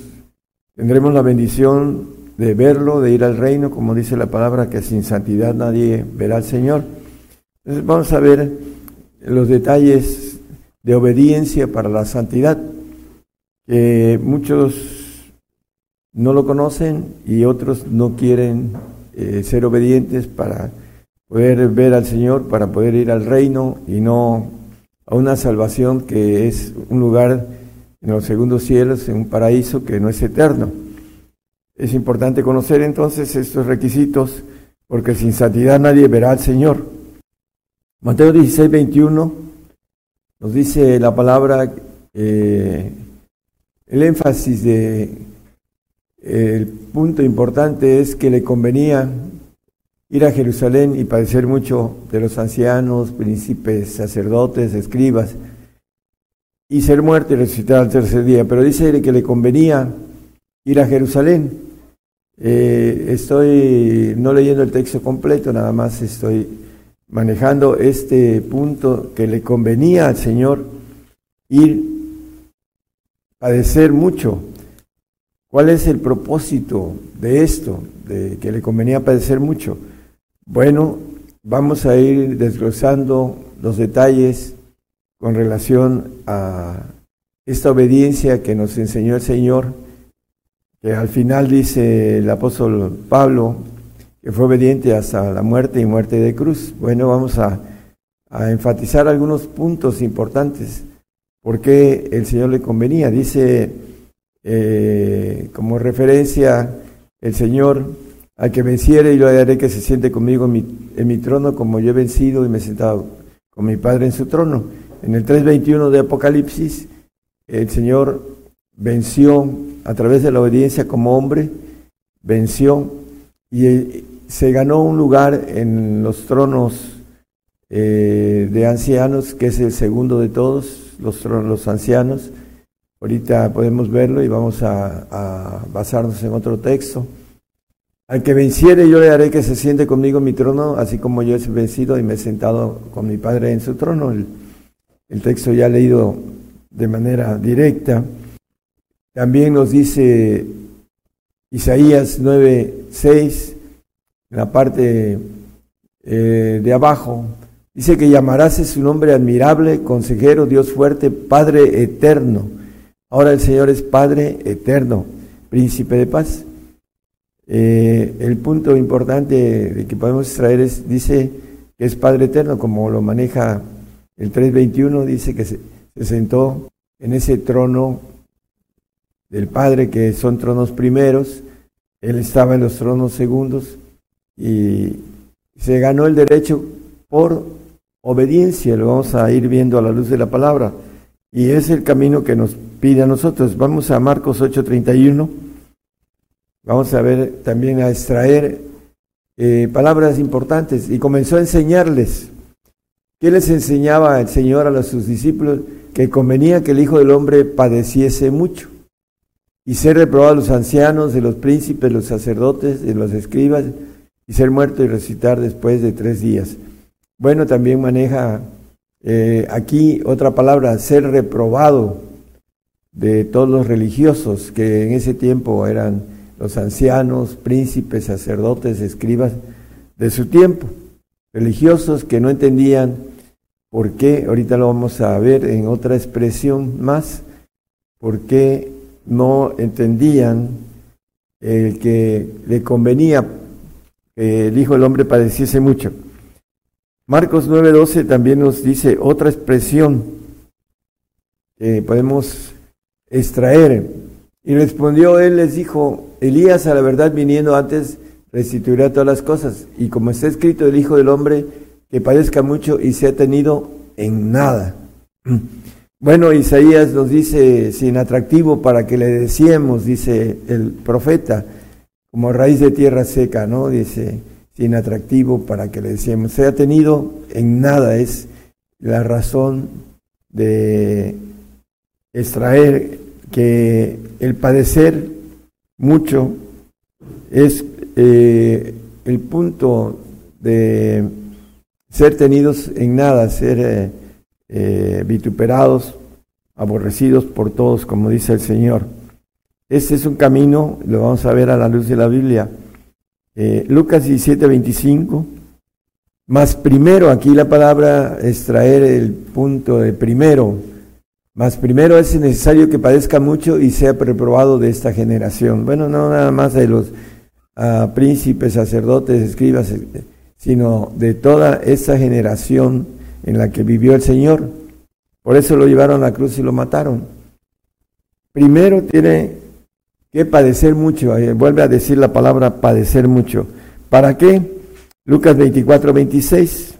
tendremos la bendición de verlo, de ir al reino, como dice la palabra, que sin santidad nadie verá al Señor. Entonces vamos a ver los detalles de obediencia para la santidad, que muchos no lo conocen y otros no quieren eh, ser obedientes para poder ver al Señor, para poder ir al reino y no a una salvación que es un lugar en los segundos cielos, en un paraíso que no es eterno. Es importante conocer entonces estos requisitos porque sin santidad nadie verá al Señor. Mateo 16, 21 nos dice la palabra, eh, el énfasis de el punto importante es que le convenía ir a Jerusalén y padecer mucho de los ancianos, príncipes, sacerdotes, escribas, y ser muerto y resucitar al tercer día. Pero dice que le convenía ir a Jerusalén. Eh, estoy no leyendo el texto completo, nada más estoy manejando este punto que le convenía al Señor ir a padecer mucho. ¿Cuál es el propósito de esto, de que le convenía padecer mucho? Bueno, vamos a ir desglosando los detalles con relación a esta obediencia que nos enseñó el Señor, que al final dice el apóstol Pablo, que fue obediente hasta la muerte y muerte de cruz. Bueno, vamos a, enfatizar algunos puntos importantes. ¿Por qué el Señor le convenía? Dice eh, como referencia el Señor, al que venciere y lo haré que se siente conmigo en mi, trono como yo he vencido y me he sentado con mi Padre en su trono. En el 3.21 de Apocalipsis, el Señor venció a través de la obediencia como hombre, venció y se ganó un lugar en los tronos eh, de ancianos, que es el segundo de todos, los, los ancianos. Ahorita podemos verlo y vamos a, basarnos en otro texto. Al que venciere yo le haré que se siente conmigo en mi trono, así como yo he vencido y me he sentado con mi Padre en su trono. El, texto ya leído de manera directa. También nos dice Isaías 9, 6, en la parte eh, de abajo, dice que llamarás su nombre admirable, consejero, Dios fuerte, Padre eterno. Ahora el Señor es Padre eterno, príncipe de paz. Eh, el punto importante que podemos extraer es, dice que es Padre eterno, como lo maneja el 3.21, dice que se sentó en ese trono del Padre, que son tronos primeros, Él estaba en los tronos segundos, y se ganó el derecho por obediencia, lo vamos a ir viendo a la luz de la palabra. Y es el camino que nos pide a nosotros. Vamos a Marcos 8:31. Vamos a ver también a extraer eh, palabras importantes. Y comenzó a enseñarles. ¿Qué les enseñaba el Señor a sus discípulos? Que convenía que el Hijo del Hombre padeciese mucho y ser reprobado a los ancianos, de los príncipes, los sacerdotes, de los escribas y ser muerto y resucitar después de tres días. Bueno, también maneja eh, aquí otra palabra, ser reprobado de todos los religiosos que en ese tiempo eran los ancianos, príncipes, sacerdotes, escribas de su tiempo, religiosos que no entendían por qué, ahorita lo vamos a ver en otra expresión más, por qué no entendían el que le convenía el Hijo del Hombre padeciese mucho. Marcos 9:12 también nos dice otra expresión que podemos extraer. Y respondió él, les dijo, Elías a la verdad viniendo antes restituirá todas las cosas. Y como está escrito, el Hijo del Hombre que padezca mucho y se ha tenido en nada. Bueno, Isaías nos dice, sin atractivo para que le decíamos, dice el profeta, como raíz de tierra seca, ¿no? Dice, sin atractivo para que le decíamos. Se ha tenido en nada, es la razón de extraer que el padecer mucho es eh, el punto de ser tenidos en nada, ser eh, eh, vituperados, aborrecidos por todos, como dice el Señor. Este es un camino, lo vamos a ver a la luz de la Biblia. Eh, Lucas 17, 25. Más primero, aquí la palabra es traer el punto de primero. Mas primero es necesario que padezca mucho y sea reprobado de esta generación. Bueno, no nada más de los ah, príncipes, sacerdotes, escribas, sino de toda esa generación en la que vivió el Señor. Por eso lo llevaron a la cruz y lo mataron. Primero tiene que padecer mucho, eh, vuelve a decir la palabra padecer mucho. ¿Para qué? Lucas 24, 26.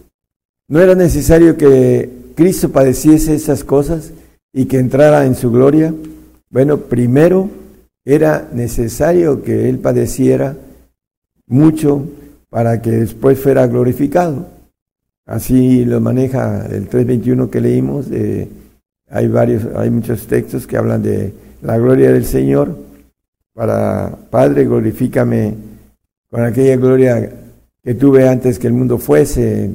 No era necesario que Cristo padeciese esas cosas y que entrara en su gloria. Bueno, primero era necesario que Él padeciera mucho para que después fuera glorificado. Así lo maneja el 3.21 que leímos. hay varios, hay muchos textos que hablan de la gloria del Señor. Para Padre, glorifícame con aquella gloria que tuve antes que el mundo fuese,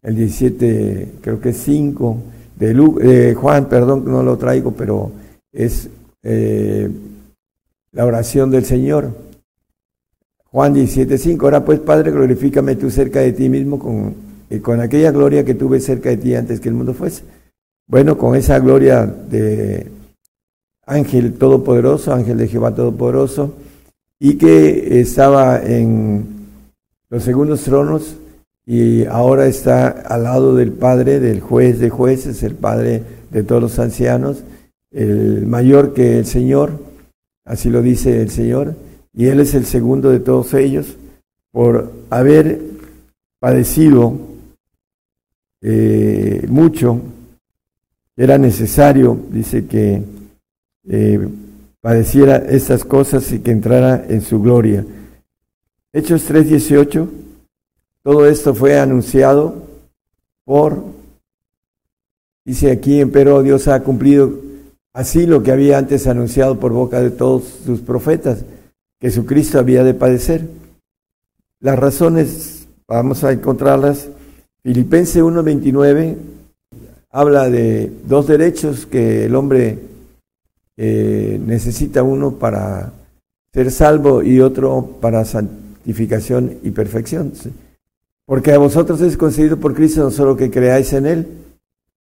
el 17, creo que es 5, de, Juan, perdón, no lo traigo, pero es eh, la oración del Señor. Juan 17, 5, ahora pues Padre, glorifícame tú cerca de ti mismo con, eh, con aquella gloria que tuve cerca de ti antes que el mundo fuese. Bueno, con esa gloria de ángel todopoderoso, ángel de Jehová todopoderoso, y que estaba en los segundos tronos y ahora está al lado del Padre, del juez de jueces, el Padre de todos los ancianos, el mayor que el Señor, así lo dice el Señor, y Él es el segundo de todos ellos, por haber padecido eh, mucho, era necesario, dice que eh, padeciera estas cosas y que entrara en su gloria. Hechos 3:18, todo esto fue anunciado por, dice aquí, pero Dios ha cumplido así lo que había antes anunciado por boca de todos sus profetas, que Jesucristo había de padecer. Las razones, vamos a encontrarlas. Filipenses 1:29 habla de dos derechos que el hombre eh, necesita uno para ser salvo y otro para santificar y perfección. Porque a vosotros es concedido por Cristo no solo que creáis en Él.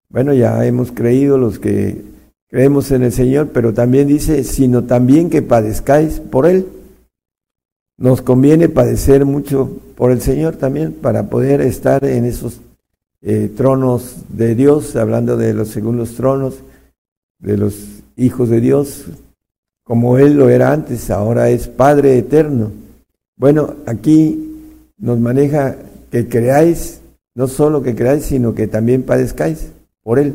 Bueno, ya hemos creído los que creemos en el Señor, pero también dice, sino también que padezcáis por Él. Nos conviene padecer mucho por el Señor también para poder estar en esos eh, tronos de Dios, hablando de los segundos tronos, de los hijos de Dios, como Él lo era antes, ahora es Padre eterno. Bueno, aquí nos maneja que creáis, no solo que creáis, sino que también padezcáis por él.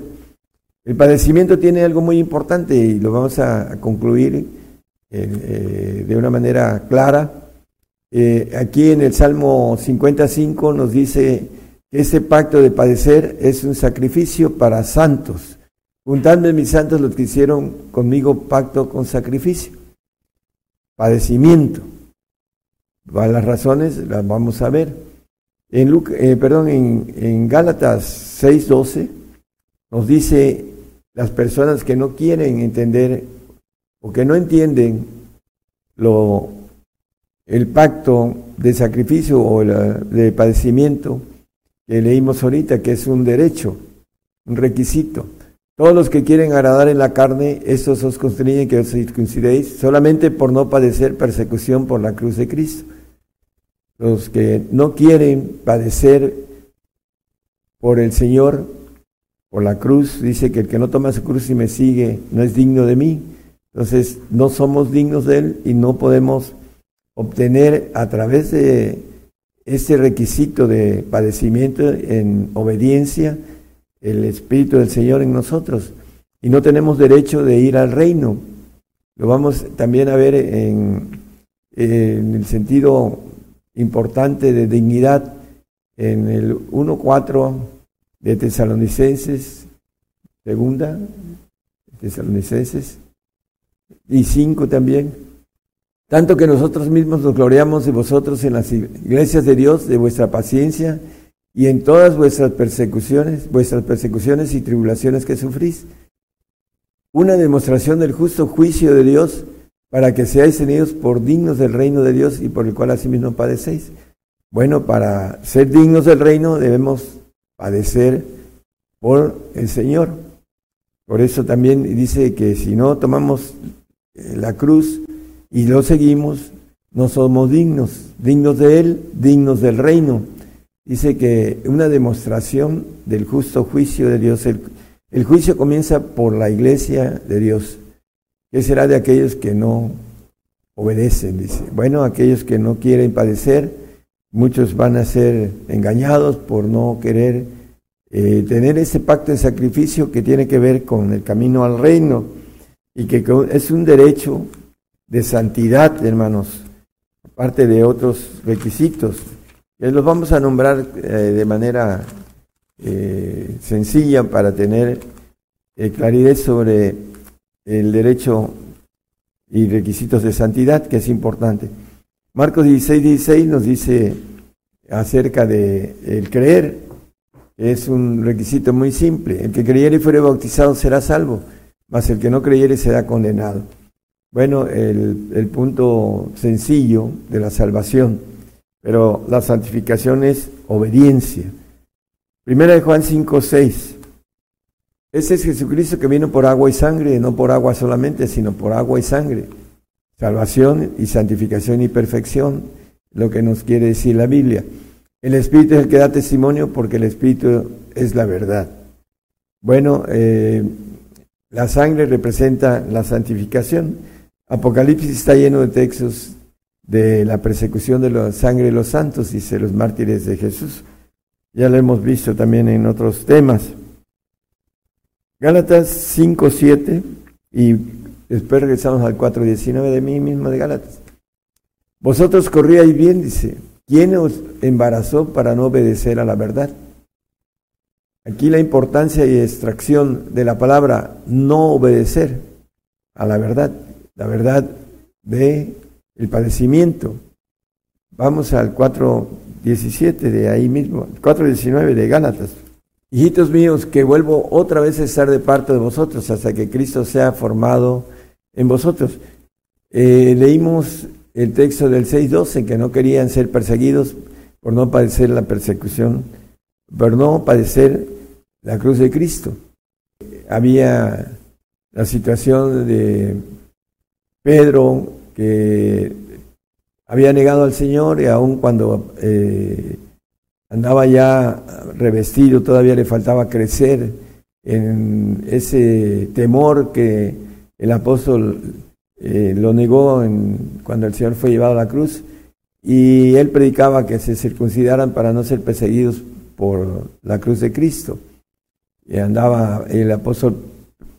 El padecimiento tiene algo muy importante y lo vamos a, concluir eh, eh, de una manera clara. Eh, aquí en el Salmo 55 nos dice ese pacto de padecer es un sacrificio para santos. Juntadme mis santos los que hicieron conmigo pacto con sacrificio. Padecimiento. Las razones las vamos a ver. En, eh, perdón, en, en Gálatas 6:12 nos dice las personas que no quieren entender o que no entienden lo, el pacto de sacrificio o de padecimiento que leímos ahorita, que es un derecho, un requisito. Todos los que quieren agradar en la carne, estos os constriñen que os circuncidéis solamente por no padecer persecución por la cruz de Cristo los que no quieren padecer por el Señor, por la cruz, dice que el que no toma su cruz y me sigue no es digno de mí. Entonces no somos dignos de Él y no podemos obtener a través de ese requisito de padecimiento en obediencia el Espíritu del Señor en nosotros. Y no tenemos derecho de ir al reino. Lo vamos también a ver en, el sentido importante de dignidad en el 1.4 de Tesalonicenses, segunda, Tesalonicenses, y 5 también. Tanto que nosotros mismos nos gloriamos de vosotros en las iglesias de Dios, de vuestra paciencia y en todas vuestras persecuciones, vuestras persecuciones y tribulaciones que sufrís. Una demostración del justo juicio de Dios para que seáis tenidos por dignos del reino de Dios y por el cual asimismo padecéis. Bueno, para ser dignos del reino debemos padecer por el Señor. Por eso también dice que si no tomamos eh, la cruz y lo seguimos, no somos dignos, dignos de Él, dignos del reino. Dice que una demostración del justo juicio de Dios, el, juicio comienza por la iglesia de Dios. ¿Qué será de aquellos que no obedecen? Dice. Bueno, aquellos que no quieren padecer, muchos van a ser engañados por no querer eh, tener ese pacto de sacrificio que tiene que ver con el camino al reino y que es un derecho de santidad, hermanos, aparte de otros requisitos. Los vamos a nombrar eh, de manera eh, sencilla para tener claridad sobre el derecho y requisitos de santidad, que es importante. Marcos 16, 16 nos dice acerca de el creer, es un requisito muy simple. El que creyere y fuere bautizado será salvo, mas el que no creyere será condenado. Bueno, el punto sencillo de la salvación, pero la santificación es obediencia. Primera de Juan 5, 6. Ese es Jesucristo que vino por agua y sangre, no por agua solamente, sino por agua y sangre. Salvación y santificación y perfección, lo que nos quiere decir la Biblia. El Espíritu es el que da testimonio porque el Espíritu es la verdad. Bueno, eh, la sangre representa la santificación. Apocalipsis está lleno de textos de la persecución de la sangre de los santos, dice los mártires de Jesús. Ya lo hemos visto también en otros temas. Gálatas 5, 7 y después regresamos al 4, 19 de mí mismo de Gálatas. Vosotros corríais bien, dice. ¿Quién os embarazó para no obedecer a la verdad? Aquí la importancia y extracción de la palabra no obedecer a la verdad, la verdad de el padecimiento. Vamos al 4.17 de ahí mismo, 4.19 de Gálatas. Hijitos míos, que vuelvo otra vez a estar de parte de vosotros hasta que Cristo sea formado en vosotros. Eh, leímos el texto del 6.12, que no querían ser perseguidos por no padecer la persecución, por no padecer la cruz de Cristo. Había la situación de Pedro que había negado al Señor y aun cuando eh, andaba ya revestido, todavía le faltaba crecer en ese temor que el apóstol eh, lo negó en, cuando el Señor fue llevado a la cruz y él predicaba que se circuncidaran para no ser perseguidos por la cruz de Cristo. Y andaba, el apóstol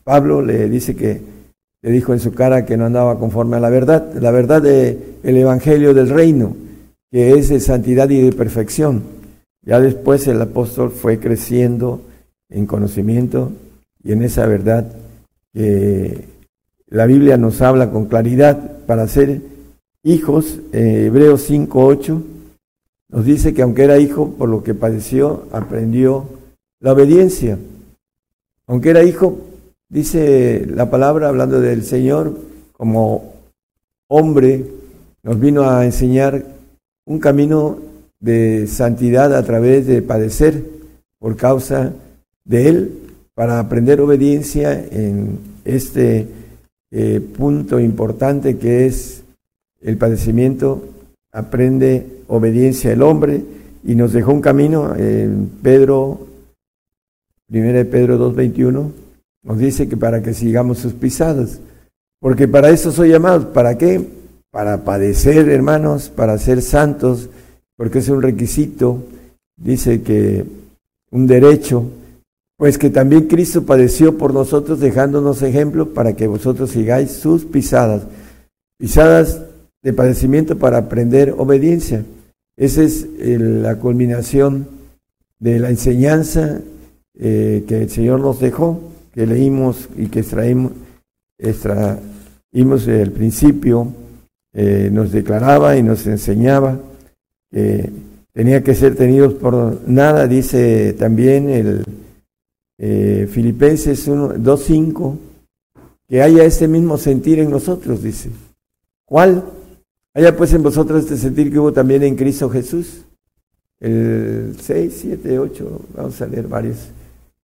Pablo le dice que le dijo en su cara que no andaba conforme a la verdad, la verdad del el evangelio del reino, que es de santidad y de perfección. Ya después el apóstol fue creciendo en conocimiento y en esa verdad que la Biblia nos habla con claridad para ser hijos. Eh, Hebreos 5.8 nos dice que aunque era hijo, por lo que padeció, aprendió la obediencia. Aunque era hijo, dice la palabra hablando del Señor, como hombre, nos vino a enseñar un camino de santidad a través de padecer por causa de Él para aprender obediencia en este eh, punto importante que es el padecimiento. Aprende obediencia el hombre y nos dejó un camino en Pedro, primera de Pedro 2.21, nos dice que para que sigamos sus pisadas, porque para eso soy llamado, ¿para qué? Para padecer, hermanos, para ser santos, porque es un requisito, dice que un derecho, pues que también Cristo padeció por nosotros dejándonos ejemplo para que vosotros sigáis sus pisadas, pisadas de padecimiento para aprender obediencia. Esa es la culminación de la enseñanza eh, que el Señor nos dejó, que leímos y que extraímos, extraímos el principio, eh, nos declaraba y nos enseñaba que tenía que ser tenidos por nada, dice también el eh, Filipenses 2.5, que haya este mismo sentir en nosotros, dice. ¿Cuál? Haya pues en vosotros este sentir que hubo también en Cristo Jesús. El 6, 7, 8, vamos a leer varios.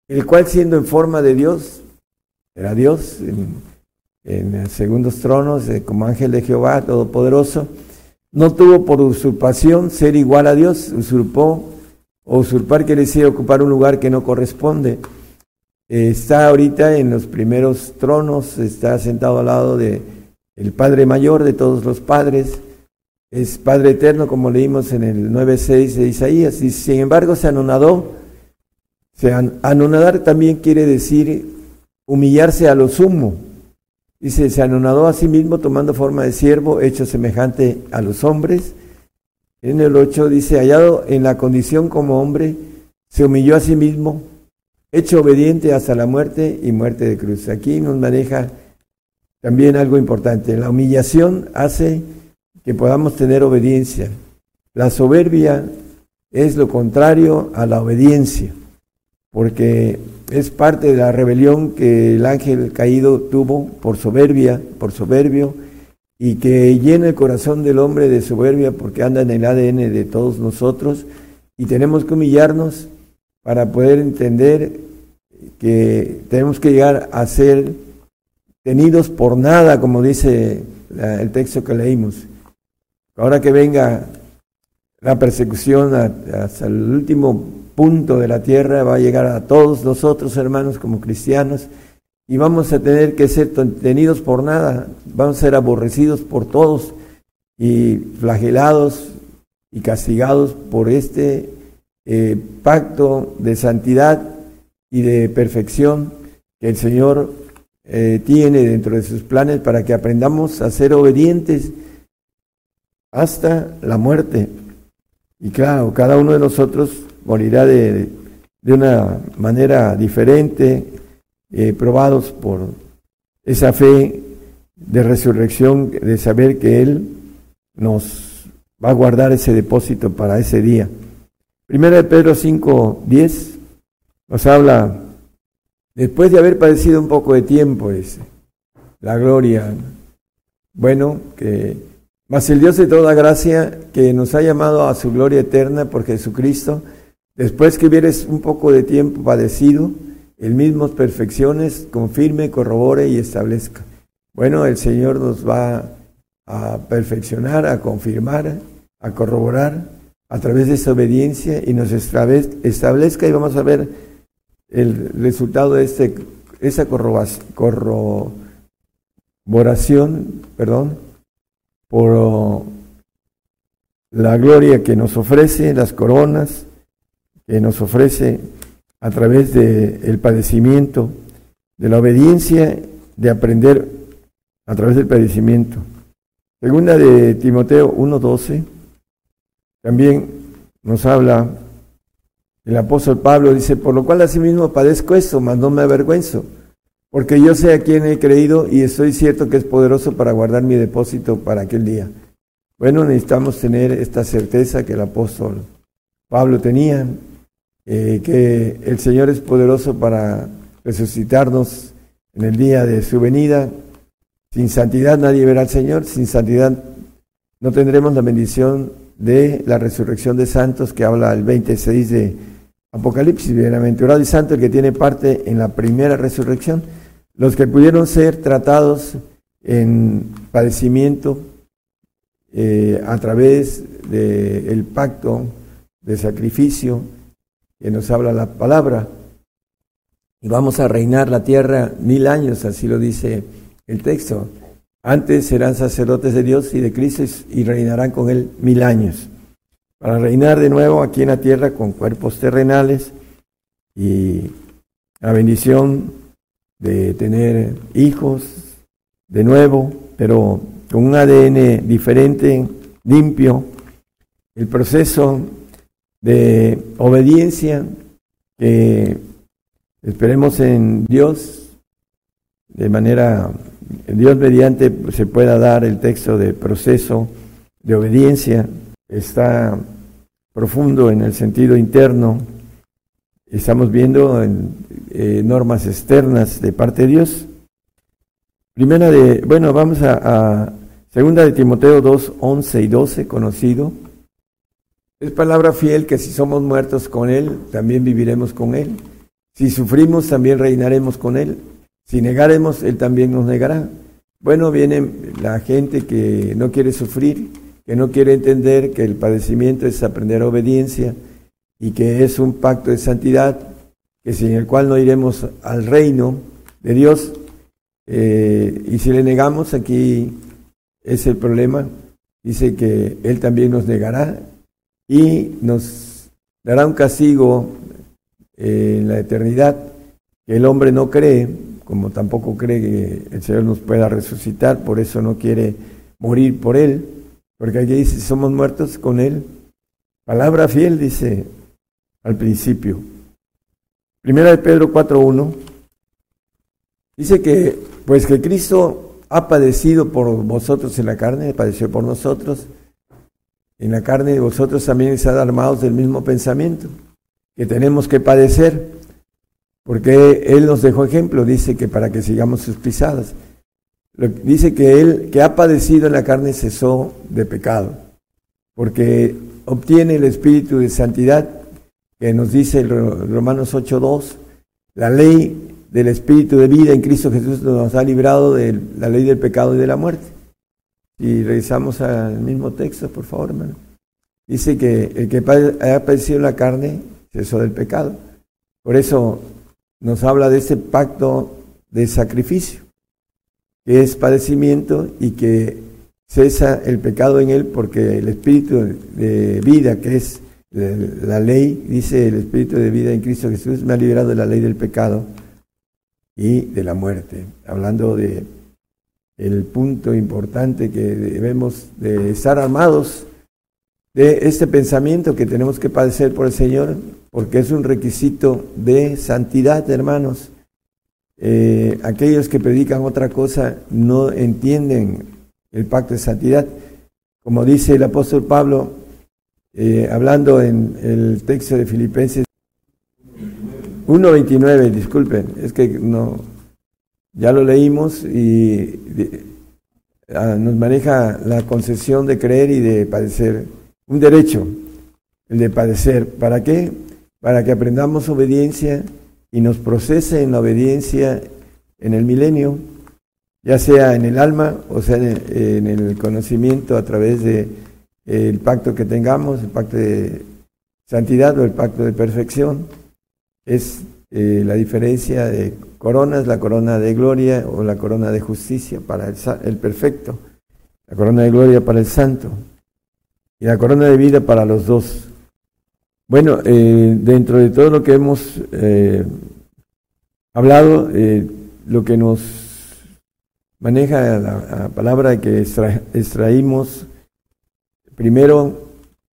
El cual siendo en forma de Dios, era Dios en, segundos tronos, eh, como ángel de Jehová, todopoderoso. No tuvo por usurpación ser igual a Dios, usurpó, o usurpar quiere decir ocupar un lugar que no corresponde. está ahorita en los primeros tronos, está sentado al lado de el Padre Mayor de todos los padres, es Padre Eterno, como leímos en el 9.6 de Isaías, y sin embargo se anonadó. Se anonadar también quiere decir humillarse a lo sumo. Dice, se anonadó a sí mismo tomando forma de siervo, hecho semejante a los hombres. En el 8 dice, hallado en la condición como hombre, se humilló a sí mismo, hecho obediente hasta la muerte y muerte de cruz. Aquí nos maneja también algo importante. La humillación hace que podamos tener obediencia. La soberbia es lo contrario a la obediencia, porque es parte de la rebelión que el ángel caído tuvo por soberbia, por soberbio, y que llena el corazón del hombre de soberbia porque anda en el ADN de todos nosotros y tenemos que humillarnos para poder entender que tenemos que llegar a ser tenidos por nada, como dice el texto que leímos. Ahora que venga la persecución hasta el último punto de la tierra va a llegar a todos nosotros, hermanos, como cristianos, y vamos a tener que ser tenidos por nada, vamos a ser aborrecidos por todos y flagelados y castigados por este eh, pacto de santidad y de perfección que el Señor eh, tiene dentro de sus planes para que aprendamos a ser obedientes hasta la muerte. Y claro, cada uno de nosotros morirá de, una manera diferente, eh, probados por esa fe de resurrección, de saber que Él nos va a guardar ese depósito para ese día. Primera de Pedro 5, 10 nos habla, después de haber padecido un poco de tiempo, ese, la gloria, bueno, que más el Dios de toda gracia, que nos ha llamado a su gloria eterna por Jesucristo, Después que hubieres un poco de tiempo padecido, el mismo perfecciones, confirme, corrobore y establezca. Bueno, el Señor nos va a perfeccionar, a confirmar, a corroborar a través de esa obediencia y nos establezca y vamos a ver el resultado de este, esa corroboración, perdón, por la gloria que nos ofrece, las coronas, que nos ofrece a través del el padecimiento, de la obediencia, de aprender a través del padecimiento. Segunda de Timoteo 1.12, también nos habla el apóstol Pablo, dice, por lo cual asimismo padezco esto, mas no me avergüenzo, porque yo sé a quién he creído y estoy cierto que es poderoso para guardar mi depósito para aquel día. Bueno, necesitamos tener esta certeza que el apóstol Pablo tenía, eh, que el Señor es poderoso para resucitarnos en el día de su venida. Sin santidad nadie verá al Señor, sin santidad no tendremos la bendición de la resurrección de santos que habla el 26 de Apocalipsis. Bienaventurado y santo el que tiene parte en la primera resurrección. Los que pudieron ser tratados en padecimiento eh, a través del pacto de sacrificio que nos habla la palabra. Y vamos a reinar la tierra mil años, así lo dice el texto. Antes serán sacerdotes de Dios y de Cristo y reinarán con Él mil años. Para reinar de nuevo aquí en la tierra con cuerpos terrenales y la bendición de tener hijos de nuevo, pero con un ADN diferente, limpio. El proceso de obediencia que esperemos en Dios, de manera, Dios mediante se pueda dar el texto de proceso de obediencia, está profundo en el sentido interno, estamos viendo en, eh, normas externas de parte de Dios. Primera de, bueno, vamos a, a segunda de Timoteo 2, 11 y 12, conocido. Es palabra fiel que si somos muertos con Él, también viviremos con Él. Si sufrimos, también reinaremos con Él. Si negaremos, Él también nos negará. Bueno, viene la gente que no quiere sufrir, que no quiere entender que el padecimiento es aprender obediencia y que es un pacto de santidad, que sin el cual no iremos al reino de Dios. Eh, y si le negamos, aquí es el problema. Dice que Él también nos negará y nos dará un castigo eh, en la eternidad que el hombre no cree, como tampoco cree que el Señor nos pueda resucitar, por eso no quiere morir por Él, porque aquí dice, somos muertos con Él. Palabra fiel, dice al principio. Primera de Pedro 4.1 dice que, pues que Cristo ha padecido por vosotros en la carne, padeció por nosotros, en la carne de vosotros también están armados del mismo pensamiento, que tenemos que padecer, porque Él nos dejó ejemplo, dice que para que sigamos sus pisadas. Dice que Él, que ha padecido en la carne, cesó de pecado, porque obtiene el espíritu de santidad que nos dice Romanos 8.2, la ley del espíritu de vida en Cristo Jesús nos ha librado de la ley del pecado y de la muerte. Y regresamos al mismo texto, por favor, hermano. Dice que el que ha padecido la carne cesó del pecado. Por eso nos habla de ese pacto de sacrificio, que es padecimiento y que cesa el pecado en él porque el espíritu de vida, que es la ley, dice el espíritu de vida en Cristo Jesús, me ha liberado de la ley del pecado y de la muerte. Hablando de el punto importante que debemos de estar armados de este pensamiento que tenemos que padecer por el Señor, porque es un requisito de santidad, hermanos. Eh, aquellos que predican otra cosa no entienden el pacto de santidad. Como dice el apóstol Pablo, eh, hablando en el texto de Filipenses 1.29, disculpen, es que no, ya lo leímos y ah, nos maneja la concesión de creer y de padecer, un derecho, el de padecer. ¿Para qué? Para que aprendamos obediencia y nos procese en la obediencia en el milenio, ya sea en el alma o sea en el conocimiento a través de el pacto que tengamos, el pacto de santidad o el pacto de perfección. Es eh, la diferencia de coronas, la corona de gloria o la corona de justicia para el, perfecto, la corona de gloria para el santo y la corona de vida para los dos. Bueno, eh, dentro de todo lo que hemos eh, hablado, lo que nos maneja la, palabra que extraímos Primero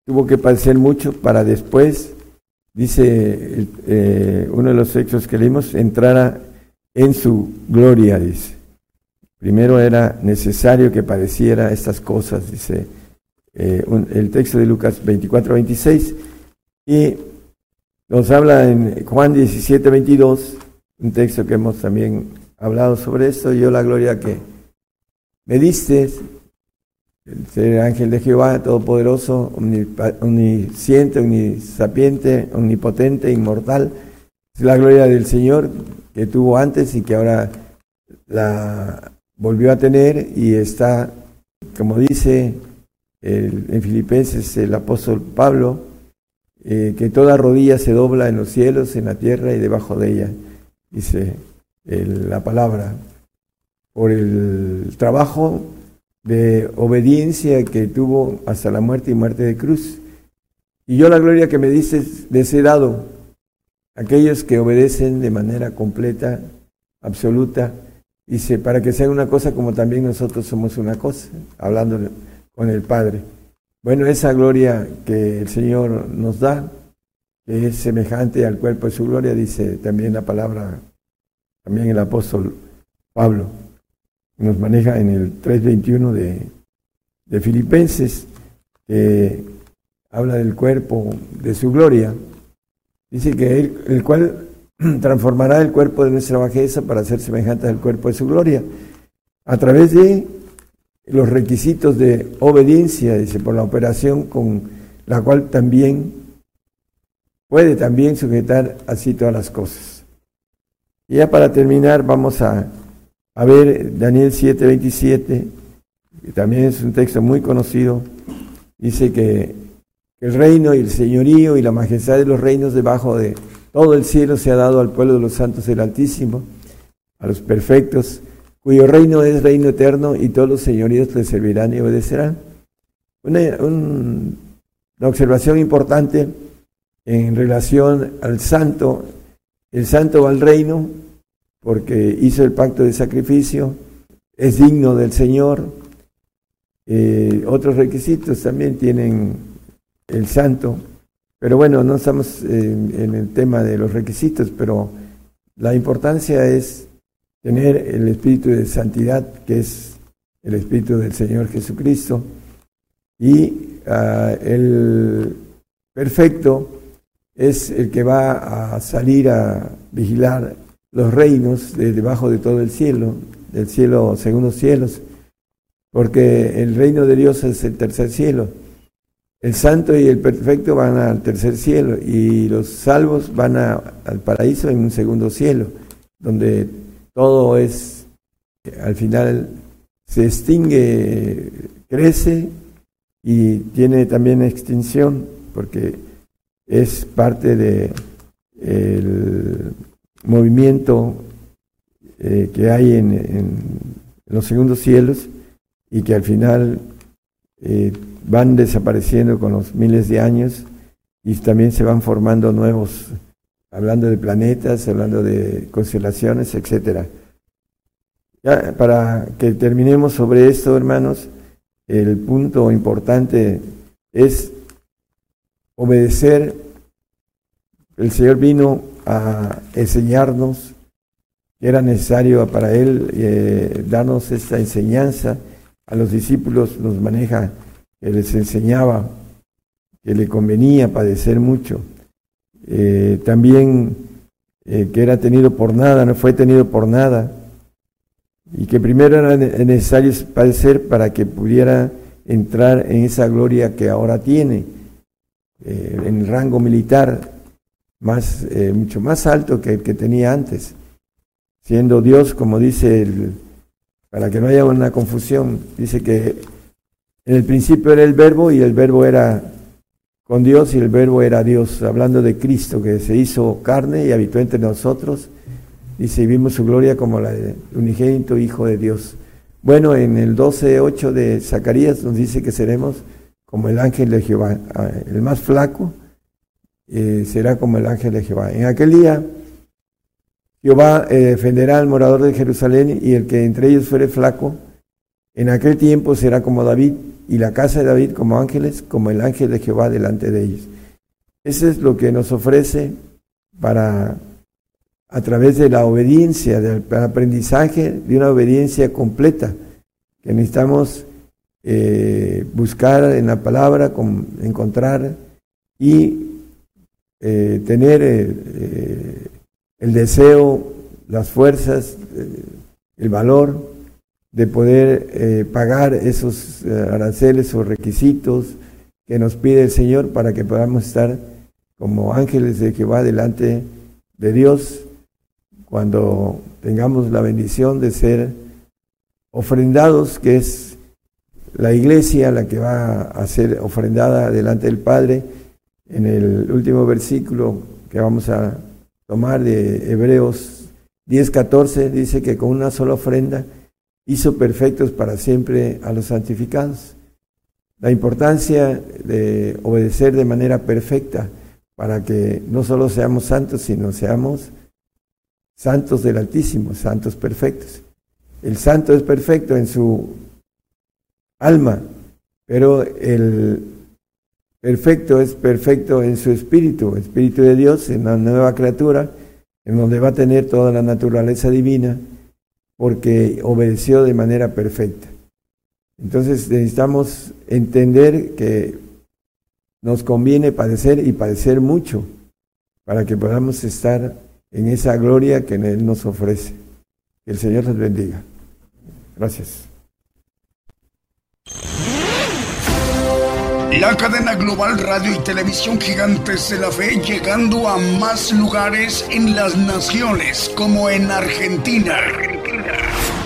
tuvo que padecer mucho para después, dice eh, uno de los textos que leímos, entrara en su gloria, dice. Primero era necesario que padeciera estas cosas, dice eh, el texto de Lucas 24, 26. Y nos habla en Juan 17, 22, un texto que hemos también hablado sobre esto. Yo la gloria que me diste, el ángel de Jehová, todopoderoso, omnisciente, omnisapiente, omnipotente, inmortal. Es la gloria del Señor que tuvo antes y que ahora la volvió a tener y está, como dice en Filipenses el apóstol Pablo, eh, que toda rodilla se dobla en los cielos, en la tierra y debajo de ella, dice la palabra, por el trabajo de obediencia que tuvo hasta la muerte y muerte de cruz. Y yo la gloria que me dices les he dado, aquellos que obedecen de manera completa, absoluta, dice, para que sea una cosa como también nosotros somos una cosa, hablando con el Padre. Bueno, esa gloria que el Señor nos da, que es semejante al cuerpo de su gloria, dice también la palabra, también el apóstol Pablo nos maneja en el 3.21 de, de Filipenses, que habla del cuerpo de su gloria. Dice que el cual transformará el cuerpo de nuestra bajeza para ser semejante al cuerpo de su gloria, a través de los requisitos de obediencia, dice, por la operación con la cual también puede también sujetar así todas las cosas. Y ya para terminar vamos a, a ver Daniel 7:27, que también es un texto muy conocido. Dice que el reino y el señorío y la majestad de los reinos debajo de todo el cielo se ha dado al pueblo de los santos del Altísimo, a los perfectos, cuyo reino es reino eterno y todos los señoríos le servirán y obedecerán. Una, una observación importante en relación al santo. El santo va al reino porque hizo el pacto de sacrificio, es digno del Señor. Eh, otros requisitos también tienen el santo, pero bueno, no estamos en el tema de los requisitos, pero la importancia es tener el espíritu de santidad, que es el espíritu del Señor Jesucristo, y ah, el perfecto es el que va a salir a vigilar los reinos de debajo de todo el cielo, del cielo según los cielos, porque el reino de Dios es el tercer cielo. El santo y el perfecto van al tercer cielo y los salvos van al paraíso en un segundo cielo, donde todo es, al final se extingue, crece y tiene también extinción, porque es parte de el movimiento eh, que hay en, los segundos cielos y que al final eh, van desapareciendo con los miles de años y también se van formando nuevos, hablando de planetas, hablando de constelaciones, etcétera. Ya, para que terminemos sobre esto, hermanos, el punto importante es obedecer. El Señor vino a enseñarnos que era necesario para Él eh, darnos esta enseñanza. A los discípulos nos maneja, que les enseñaba que le convenía padecer mucho. Eh, también eh, que era tenido por nada, no fue tenido por nada. Y que primero era necesario padecer para que pudiera entrar en esa gloria que ahora tiene en rango militar más, eh, mucho más alto que el que tenía antes, siendo Dios, como dice, el, para que no haya una confusión, dice que en el principio era el verbo y el verbo era con Dios y el verbo era Dios, hablando de Cristo que se hizo carne y habitó entre nosotros, dice, y vimos su gloria como la del unigénito Hijo de Dios. Bueno, en el 12.8 de Zacarías nos dice que seremos como el ángel de Jehová. Ah, el más flaco eh, será como el ángel de Jehová. En aquel día Jehová eh, defenderá al morador de Jerusalén y el que entre ellos fuere flaco, en aquel tiempo será como David y la casa de David como ángeles, como el ángel de Jehová delante de ellos. Eso es lo que nos ofrece para, a través de la obediencia, del aprendizaje de una obediencia completa, que necesitamos eh, buscar en la palabra, encontrar y eh, tener eh, el deseo, las fuerzas, el valor de poder pagar esos aranceles o requisitos que nos pide el Señor para que podamos estar como ángeles de Jehová delante de Dios cuando tengamos la bendición de ser ofrendados, que es la iglesia, la que va a ser ofrendada delante del Padre, en el último versículo que vamos a tomar de Hebreos 10:14, dice que con una sola ofrenda hizo perfectos para siempre a los santificados. La importancia de obedecer de manera perfecta para que no solo seamos santos, sino seamos santos del Altísimo, santos perfectos. El santo es perfecto en su alma, pero el perfecto es perfecto en su espíritu, espíritu de Dios, en la nueva criatura, en donde va a tener toda la naturaleza divina, porque obedeció de manera perfecta. Entonces necesitamos entender que nos conviene padecer y padecer mucho para que podamos estar en esa gloria que Él nos ofrece. Que el Señor nos bendiga. Gracias. La cadena global radio y televisión gigantes de la fe llegando a más lugares en las naciones como en Argentina.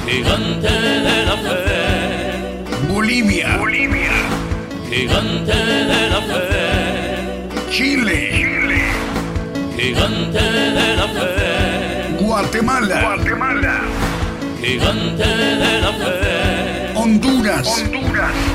Gigante de la fe. Bolivia. Bolivia. Gigante de la fe. Chile. Chile. Gigante de la fe. Guatemala. Guatemala. Gigante de la fe. Honduras. Honduras.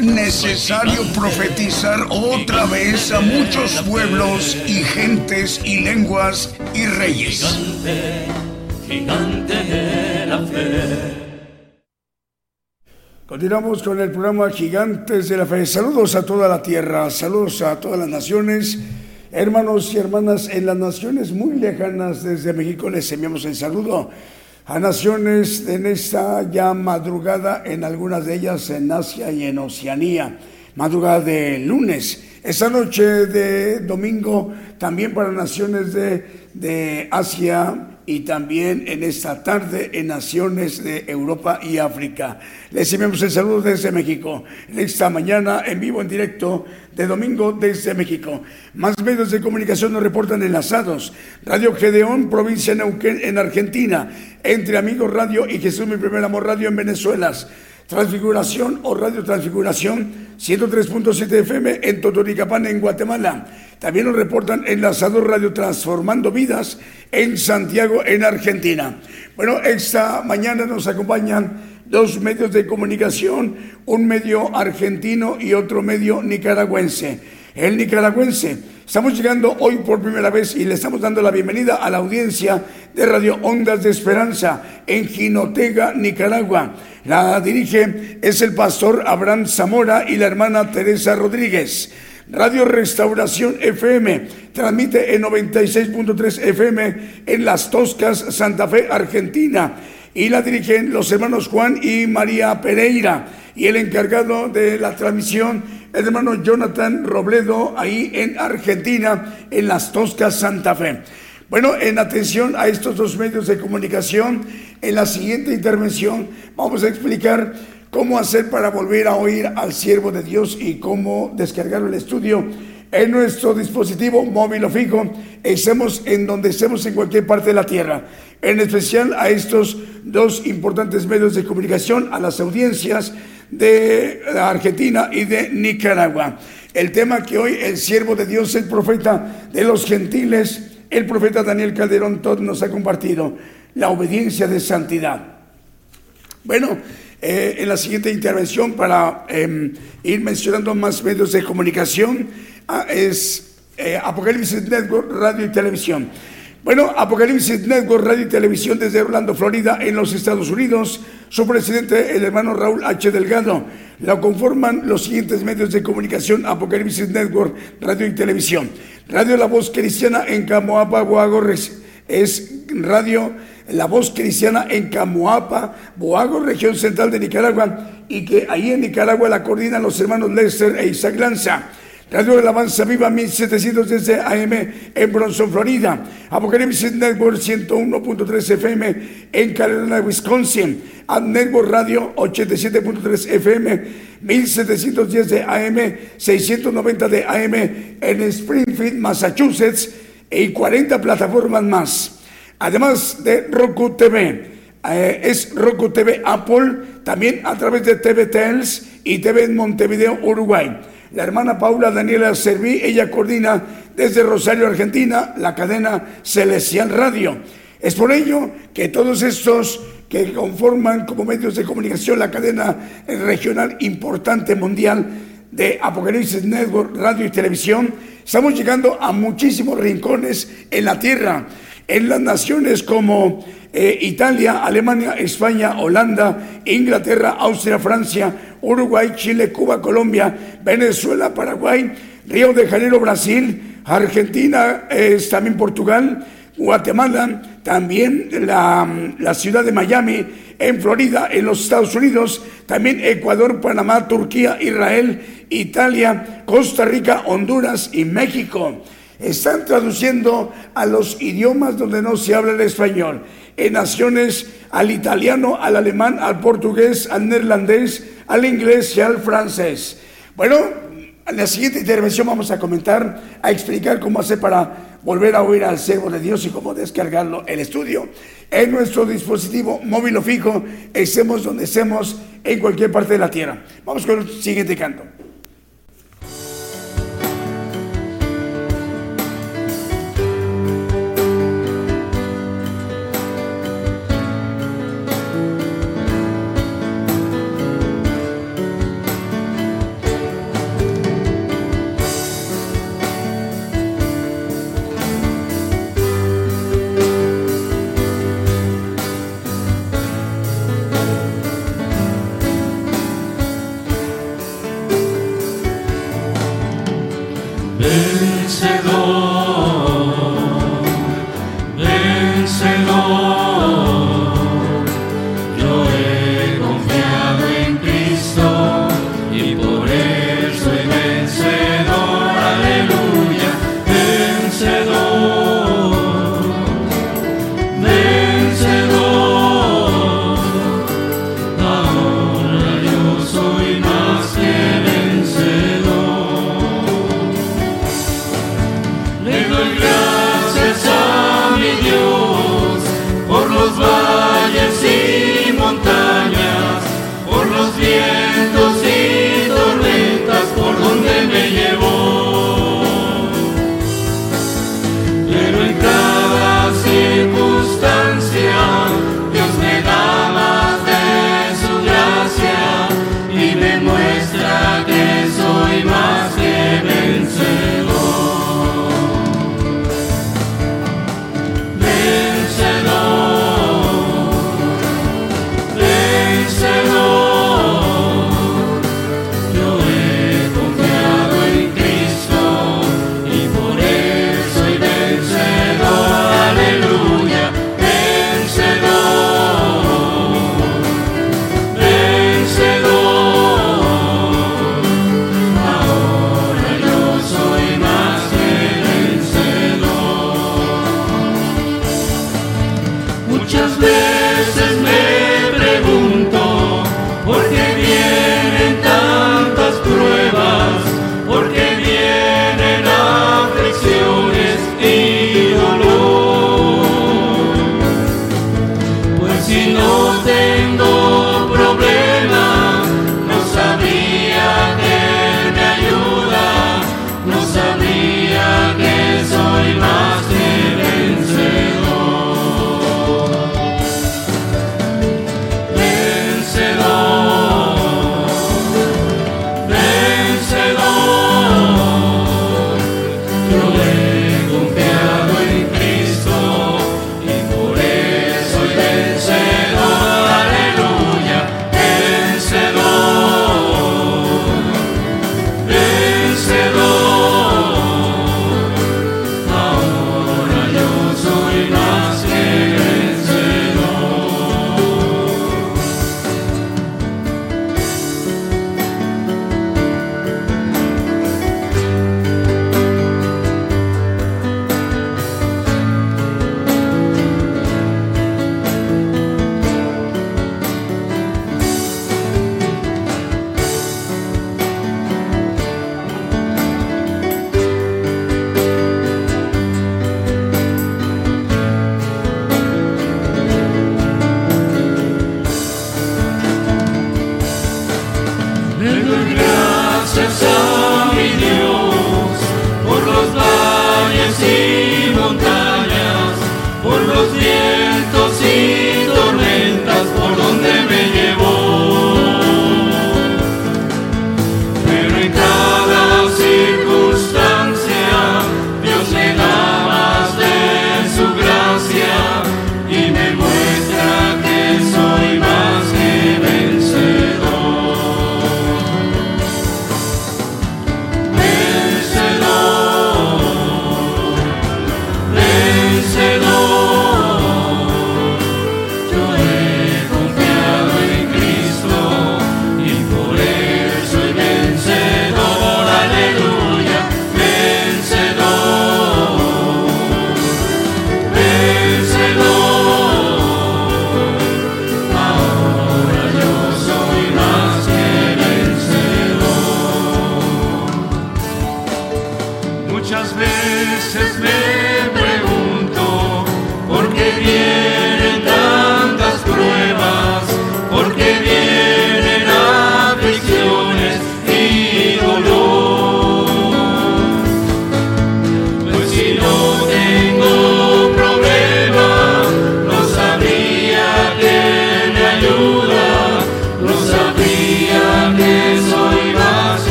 Necesario profetizar otra vez a muchos pueblos y gentes y lenguas y reyes. Gigante, gigante de la fe. Continuamos con el programa Gigantes de la Fe. Saludos a toda la tierra, saludos a todas las naciones. Hermanos y hermanas en las naciones muy lejanas desde México les enviamos el saludo a naciones en esta ya madrugada, en algunas de ellas en Asia y en Oceanía, madrugada de lunes. Esta noche de domingo también para naciones de, de Asia y también en esta tarde en naciones de Europa y África. Les enviamos el saludo desde México, esta mañana en vivo, en directo de domingo desde México. Más medios de comunicación nos reportan enlazados. Radio Gedeón, provincia de Neuquén, en Argentina. Entre Amigos Radio y Jesús, mi primer amor radio en Venezuela. Transfiguración o Radio Transfiguración 103.7 FM en Totoricapán, en Guatemala. También nos reportan enlazado Radio Transformando Vidas en Santiago, en Argentina. Bueno, esta mañana nos acompañan dos medios de comunicación, un medio argentino y otro medio nicaragüense. El nicaragüense, estamos llegando hoy por primera vez y le estamos dando la bienvenida a la audiencia de Radio Ondas de Esperanza en Jinotega, Nicaragua. La dirige es el pastor Abraham Zamora y la hermana Teresa Rodríguez. Radio Restauración FM transmite en 96.3 FM en Las Toscas, Santa Fe, Argentina. Y la dirigen los hermanos Juan y María Pereira. Y el encargado de la transmisión, el hermano Jonathan Robledo, ahí en Argentina, en Las Toscas, Santa Fe. Bueno, en atención a estos dos medios de comunicación, en la siguiente intervención vamos a explicar cómo hacer para volver a oír al siervo de Dios y cómo descargar el estudio en nuestro dispositivo móvil o fijo, estemos en donde estemos en cualquier parte de la tierra. En especial a estos dos importantes medios de comunicación, a las audiencias de Argentina y de Nicaragua. El tema que hoy el siervo de Dios, el profeta de los gentiles, el profeta Daniel Calderón Todd nos ha compartido, la obediencia de santidad. Bueno, eh, en la siguiente intervención, para eh, ir mencionando más medios de comunicación, ah, es eh, Apocalipsis Network, Radio y Televisión. Bueno, Apocalipsis Network, Radio y Televisión desde Orlando, Florida, en los Estados Unidos. Su presidente, el hermano Raúl H. Delgado. La conforman los siguientes medios de comunicación, Apocalipsis Network, Radio y Televisión. Radio La Voz Cristiana en Camoapa, Boago, es Radio La Voz Cristiana en Camoapa, Boago, región central de Nicaragua, y que ahí en Nicaragua la coordinan los hermanos Lester e Isaac Lanza. Radio Alabanza Viva 1710 AM en Bronson, Florida. Apocalipsis Network 101.3 FM en Carolina, Wisconsin. Ad Network Radio 87.3 FM 1710 de AM 690 de AM en Springfield, Massachusetts y 40 plataformas más. Además de Roku TV. Eh, es Roku TV Apple, también a través de TV Tels y TV en Montevideo, Uruguay. La hermana Paula Daniela Serví, ella coordina desde Rosario, Argentina, la cadena Celestial Radio. Es por ello que todos estos que conforman como medios de comunicación la cadena regional importante mundial de Apocalipsis Network, radio y televisión, estamos llegando a muchísimos rincones en la tierra. En las naciones como eh, Italia, Alemania, España, Holanda, Inglaterra, Austria, Francia, Uruguay, Chile, Cuba, Colombia, Venezuela, Paraguay, Río de Janeiro, Brasil, Argentina, también Portugal, Guatemala, también la, la, ciudad de Miami, en Florida, en los Estados Unidos, también Ecuador, Panamá, Turquía, Israel, Italia, Costa Rica, Honduras y México. Están traduciendo a los idiomas donde no se habla el español. En naciones al italiano, al alemán, al portugués, al neerlandés, al inglés y al francés. Bueno, en la siguiente intervención vamos a comentar, a explicar cómo hacer para volver a oír al servo de Dios y cómo descargarlo el estudio. En nuestro dispositivo móvil o fijo, estemos donde estemos, en cualquier parte de la tierra. Vamos con el siguiente canto.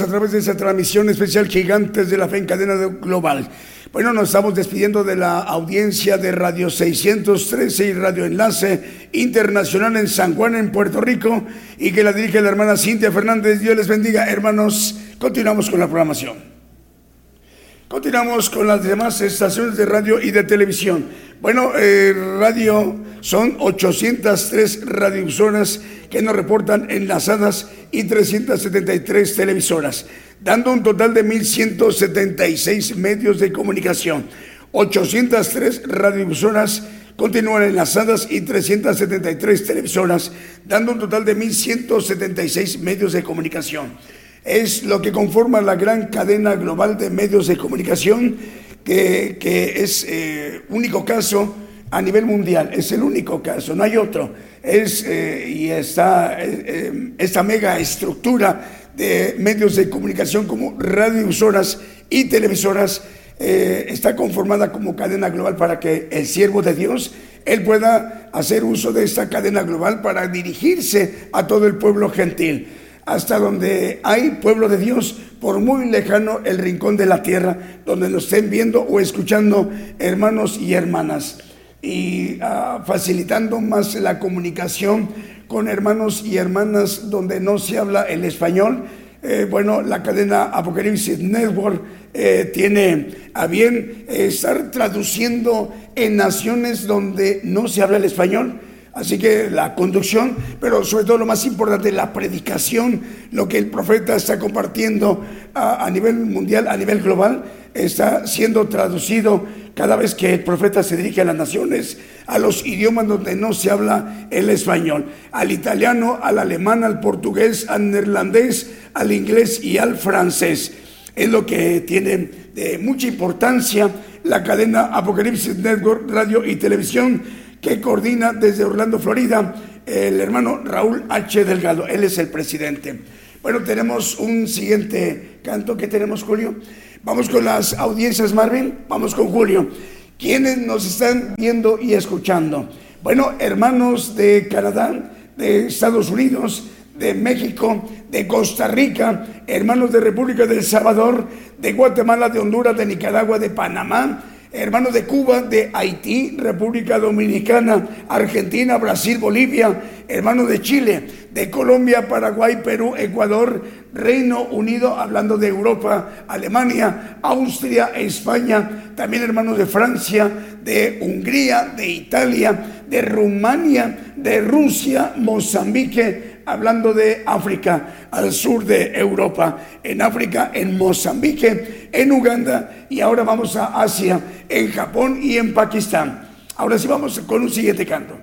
A través de esa transmisión especial Gigantes de la Fe en cadena global. Bueno, nos estamos despidiendo de la audiencia de Radio 613 y Radio Enlace Internacional en San Juan, en Puerto Rico, y que la dirige la hermana Cintia Fernández. Dios les bendiga, hermanos. Continuamos con la programación. Continuamos con las demás estaciones de radio y de televisión. Bueno, eh, radio son 803 radioemisoras que nos reportan enlazadas y 373 televisoras, dando un total de 1.176 medios de comunicación. 803 radioemisoras continúan enlazadas y 373 televisoras, dando un total de 1.176 medios de comunicación. Es lo que conforma la gran cadena global de medios de comunicación que, es eh, único caso a nivel mundial, es el único caso, no hay otro. Es, eh, y está eh, esta mega estructura de medios de comunicación como radioemisoras y televisoras está conformada como cadena global para que el siervo de Dios él pueda hacer uso de esta cadena global para dirigirse a todo el pueblo gentil hasta donde hay pueblo de Dios, por muy lejano el rincón de la tierra, donde nos estén viendo o escuchando hermanos y hermanas, y ah, facilitando más la comunicación con hermanos y hermanas donde no se habla el español. Eh, bueno, la cadena Apocalipsis Network eh, tiene a bien estar traduciendo en naciones donde no se habla el español Así que la conducción, pero sobre todo lo más importante, la predicación, lo que el profeta está compartiendo a, nivel mundial, a nivel global, está siendo traducido cada vez que el profeta se dirige a las naciones, a los idiomas donde no se habla el español, al italiano, al alemán, al portugués, al neerlandés, al inglés y al francés. Es lo que tiene de mucha importancia la cadena Apocalipsis Network, radio y televisión que coordina desde Orlando, Florida, el hermano Raúl H. Delgado. Él es el presidente. Bueno, tenemos un siguiente canto. ¿Qué tenemos, Julio? Vamos con las audiencias, Marvin. Vamos con Julio. ¿Quiénes nos están viendo y escuchando? Bueno, hermanos de Canadá, de Estados Unidos, de México, de Costa Rica, hermanos de República del Salvador, de Guatemala, de Honduras, de Nicaragua, de Panamá, hermanos de Cuba, de Haití, República Dominicana, Argentina, Brasil, Bolivia, hermanos de Chile, de Colombia, Paraguay, Perú, Ecuador, Reino Unido, hablando de Europa, Alemania, Austria, España, también hermanos de Francia, de Hungría, de Italia, de Rumania, de Rusia, Mozambique, hablando de África, al sur de Europa, en África, en Mozambique, en Uganda y ahora vamos a Asia, en Japón y en Pakistán. Ahora sí vamos con un siguiente canto.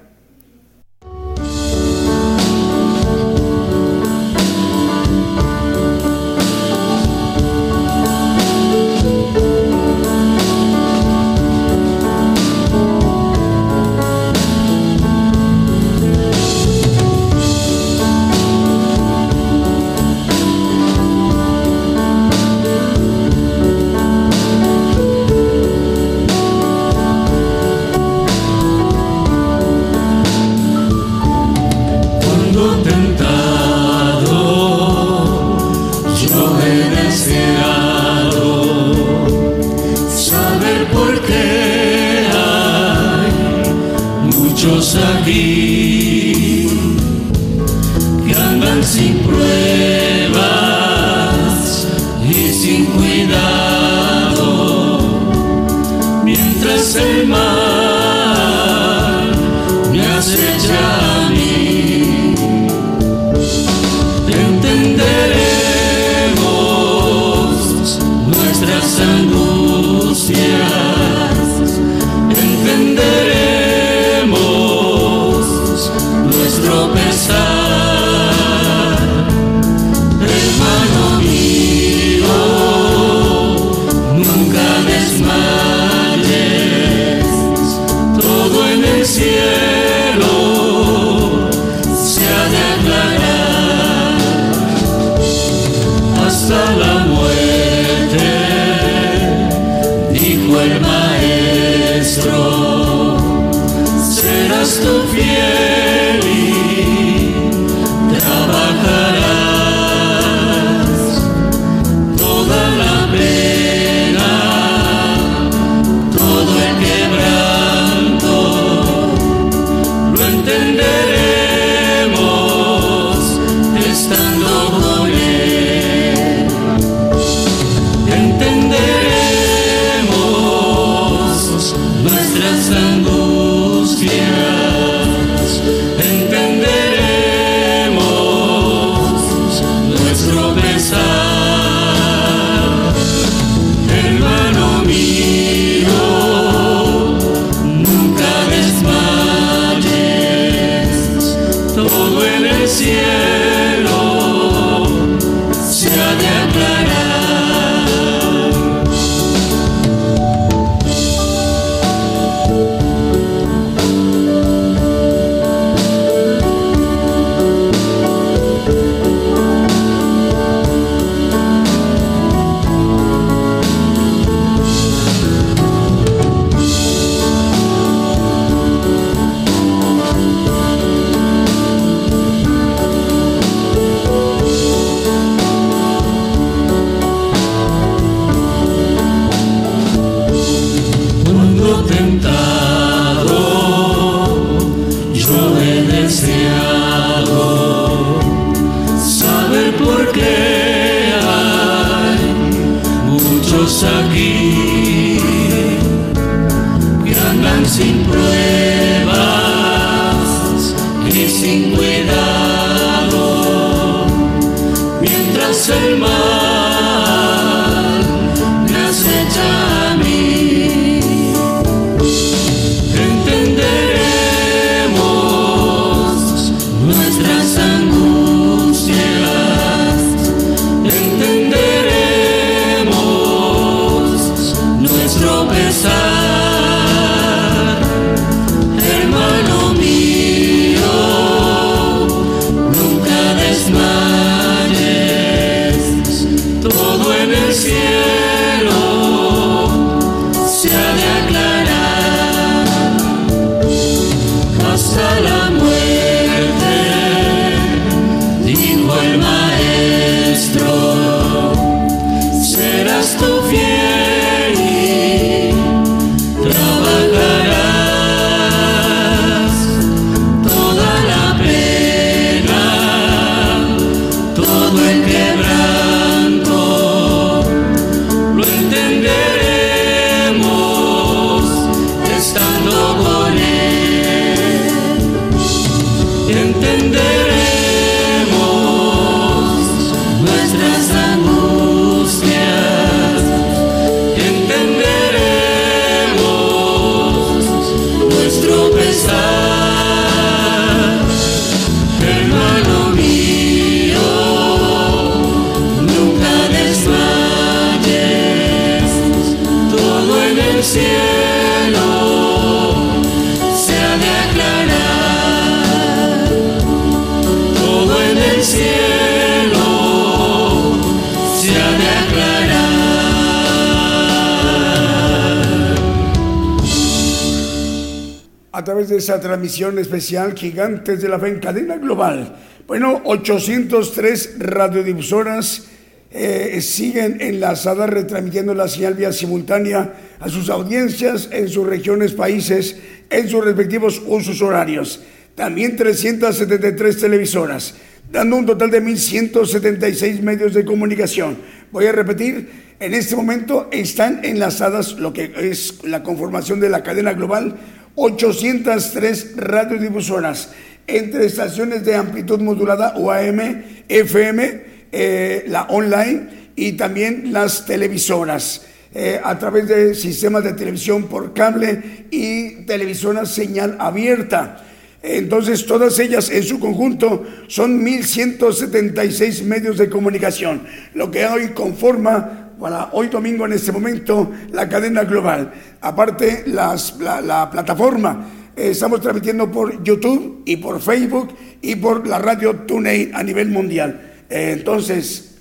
Través de esa transmisión especial Gigantes de la Fe en cadena global. Bueno, 803 radiodifusoras eh, siguen enlazadas retransmitiendo la señal vía simultánea a sus audiencias en sus regiones, países, en sus respectivos usos horarios. También 373 televisoras, dando un total de 1.176 medios de comunicación. Voy a repetir, en este momento están enlazadas lo que es la conformación de la cadena global 803 radiodifusoras entre estaciones de amplitud modulada UAM, FM, eh, la online y también las televisoras. eh, a través de sistemas de televisión por cable y televisoras señal abierta. Entonces, todas ellas en su conjunto son 1.176 medios de comunicación, lo que hoy conforma, para hoy domingo en este momento, la cadena global. Aparte, la, la plataforma, eh, estamos transmitiendo por YouTube y por Facebook y por la radio TuneIn a nivel mundial. Eh, entonces,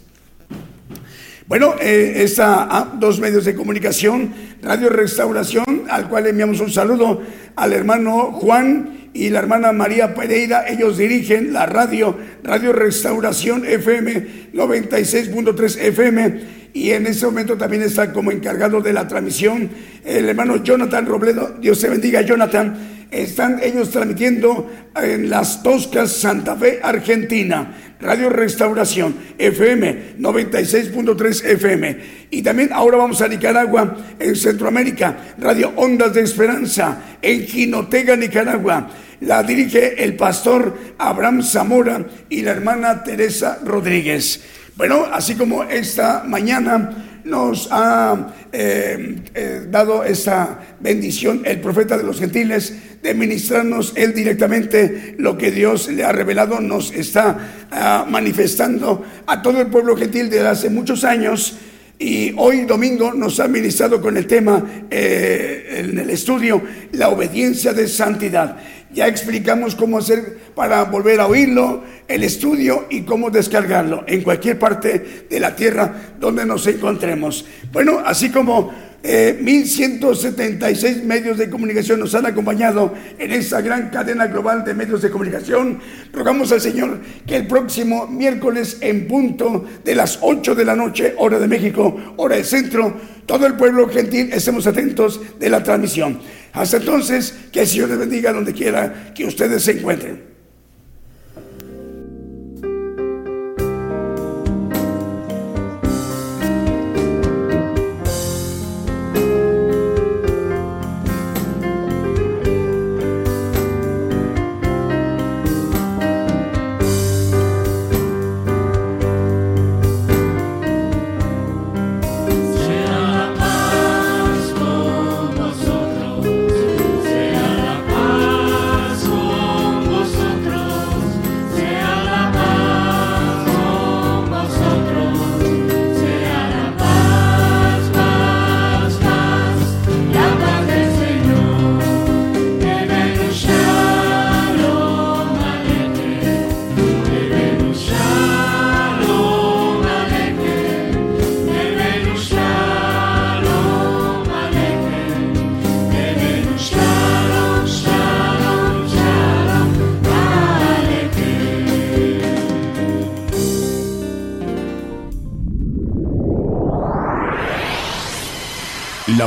bueno, eh, esta, ah, dos medios de comunicación, Radio Restauración, al cual enviamos un saludo al hermano Juan y la hermana María Pereira. Ellos dirigen la radio, Radio Restauración FM 96.3 FM. Y en este momento también está como encargado de la transmisión el hermano Jonathan Robledo. Dios te bendiga, Jonathan. Están ellos transmitiendo en Las Toscas, Santa Fe, Argentina. Radio Restauración, FM 96.3 FM. Y también ahora vamos a Nicaragua, en Centroamérica, Radio Ondas de Esperanza, en Jinotega, Nicaragua. La dirige el pastor Abraham Zamora y la hermana Teresa Rodríguez. Bueno, así como esta mañana nos ha eh, eh, dado esa bendición el profeta de los gentiles de ministrarnos él directamente lo que Dios le ha revelado, nos está ah, manifestando a todo el pueblo gentil desde hace muchos años. Y hoy domingo nos ha ministrado con el tema eh, en el estudio, la obediencia de santidad. Ya explicamos cómo hacer para volver a oírlo, el estudio y cómo descargarlo en cualquier parte de la tierra donde nos encontremos. Bueno, así como 1176 eh, medios de comunicación nos han acompañado en esta gran cadena global de medios de comunicación. Rogamos al Señor que el próximo miércoles en punto de las 8 de la noche, hora de México, hora del centro, todo el pueblo gentil estemos atentos de la transmisión. Hasta entonces, que el Señor les bendiga donde quiera que ustedes se encuentren.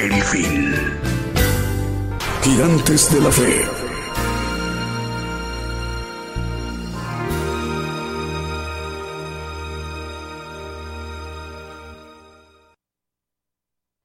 El fin. Gigantes de la fe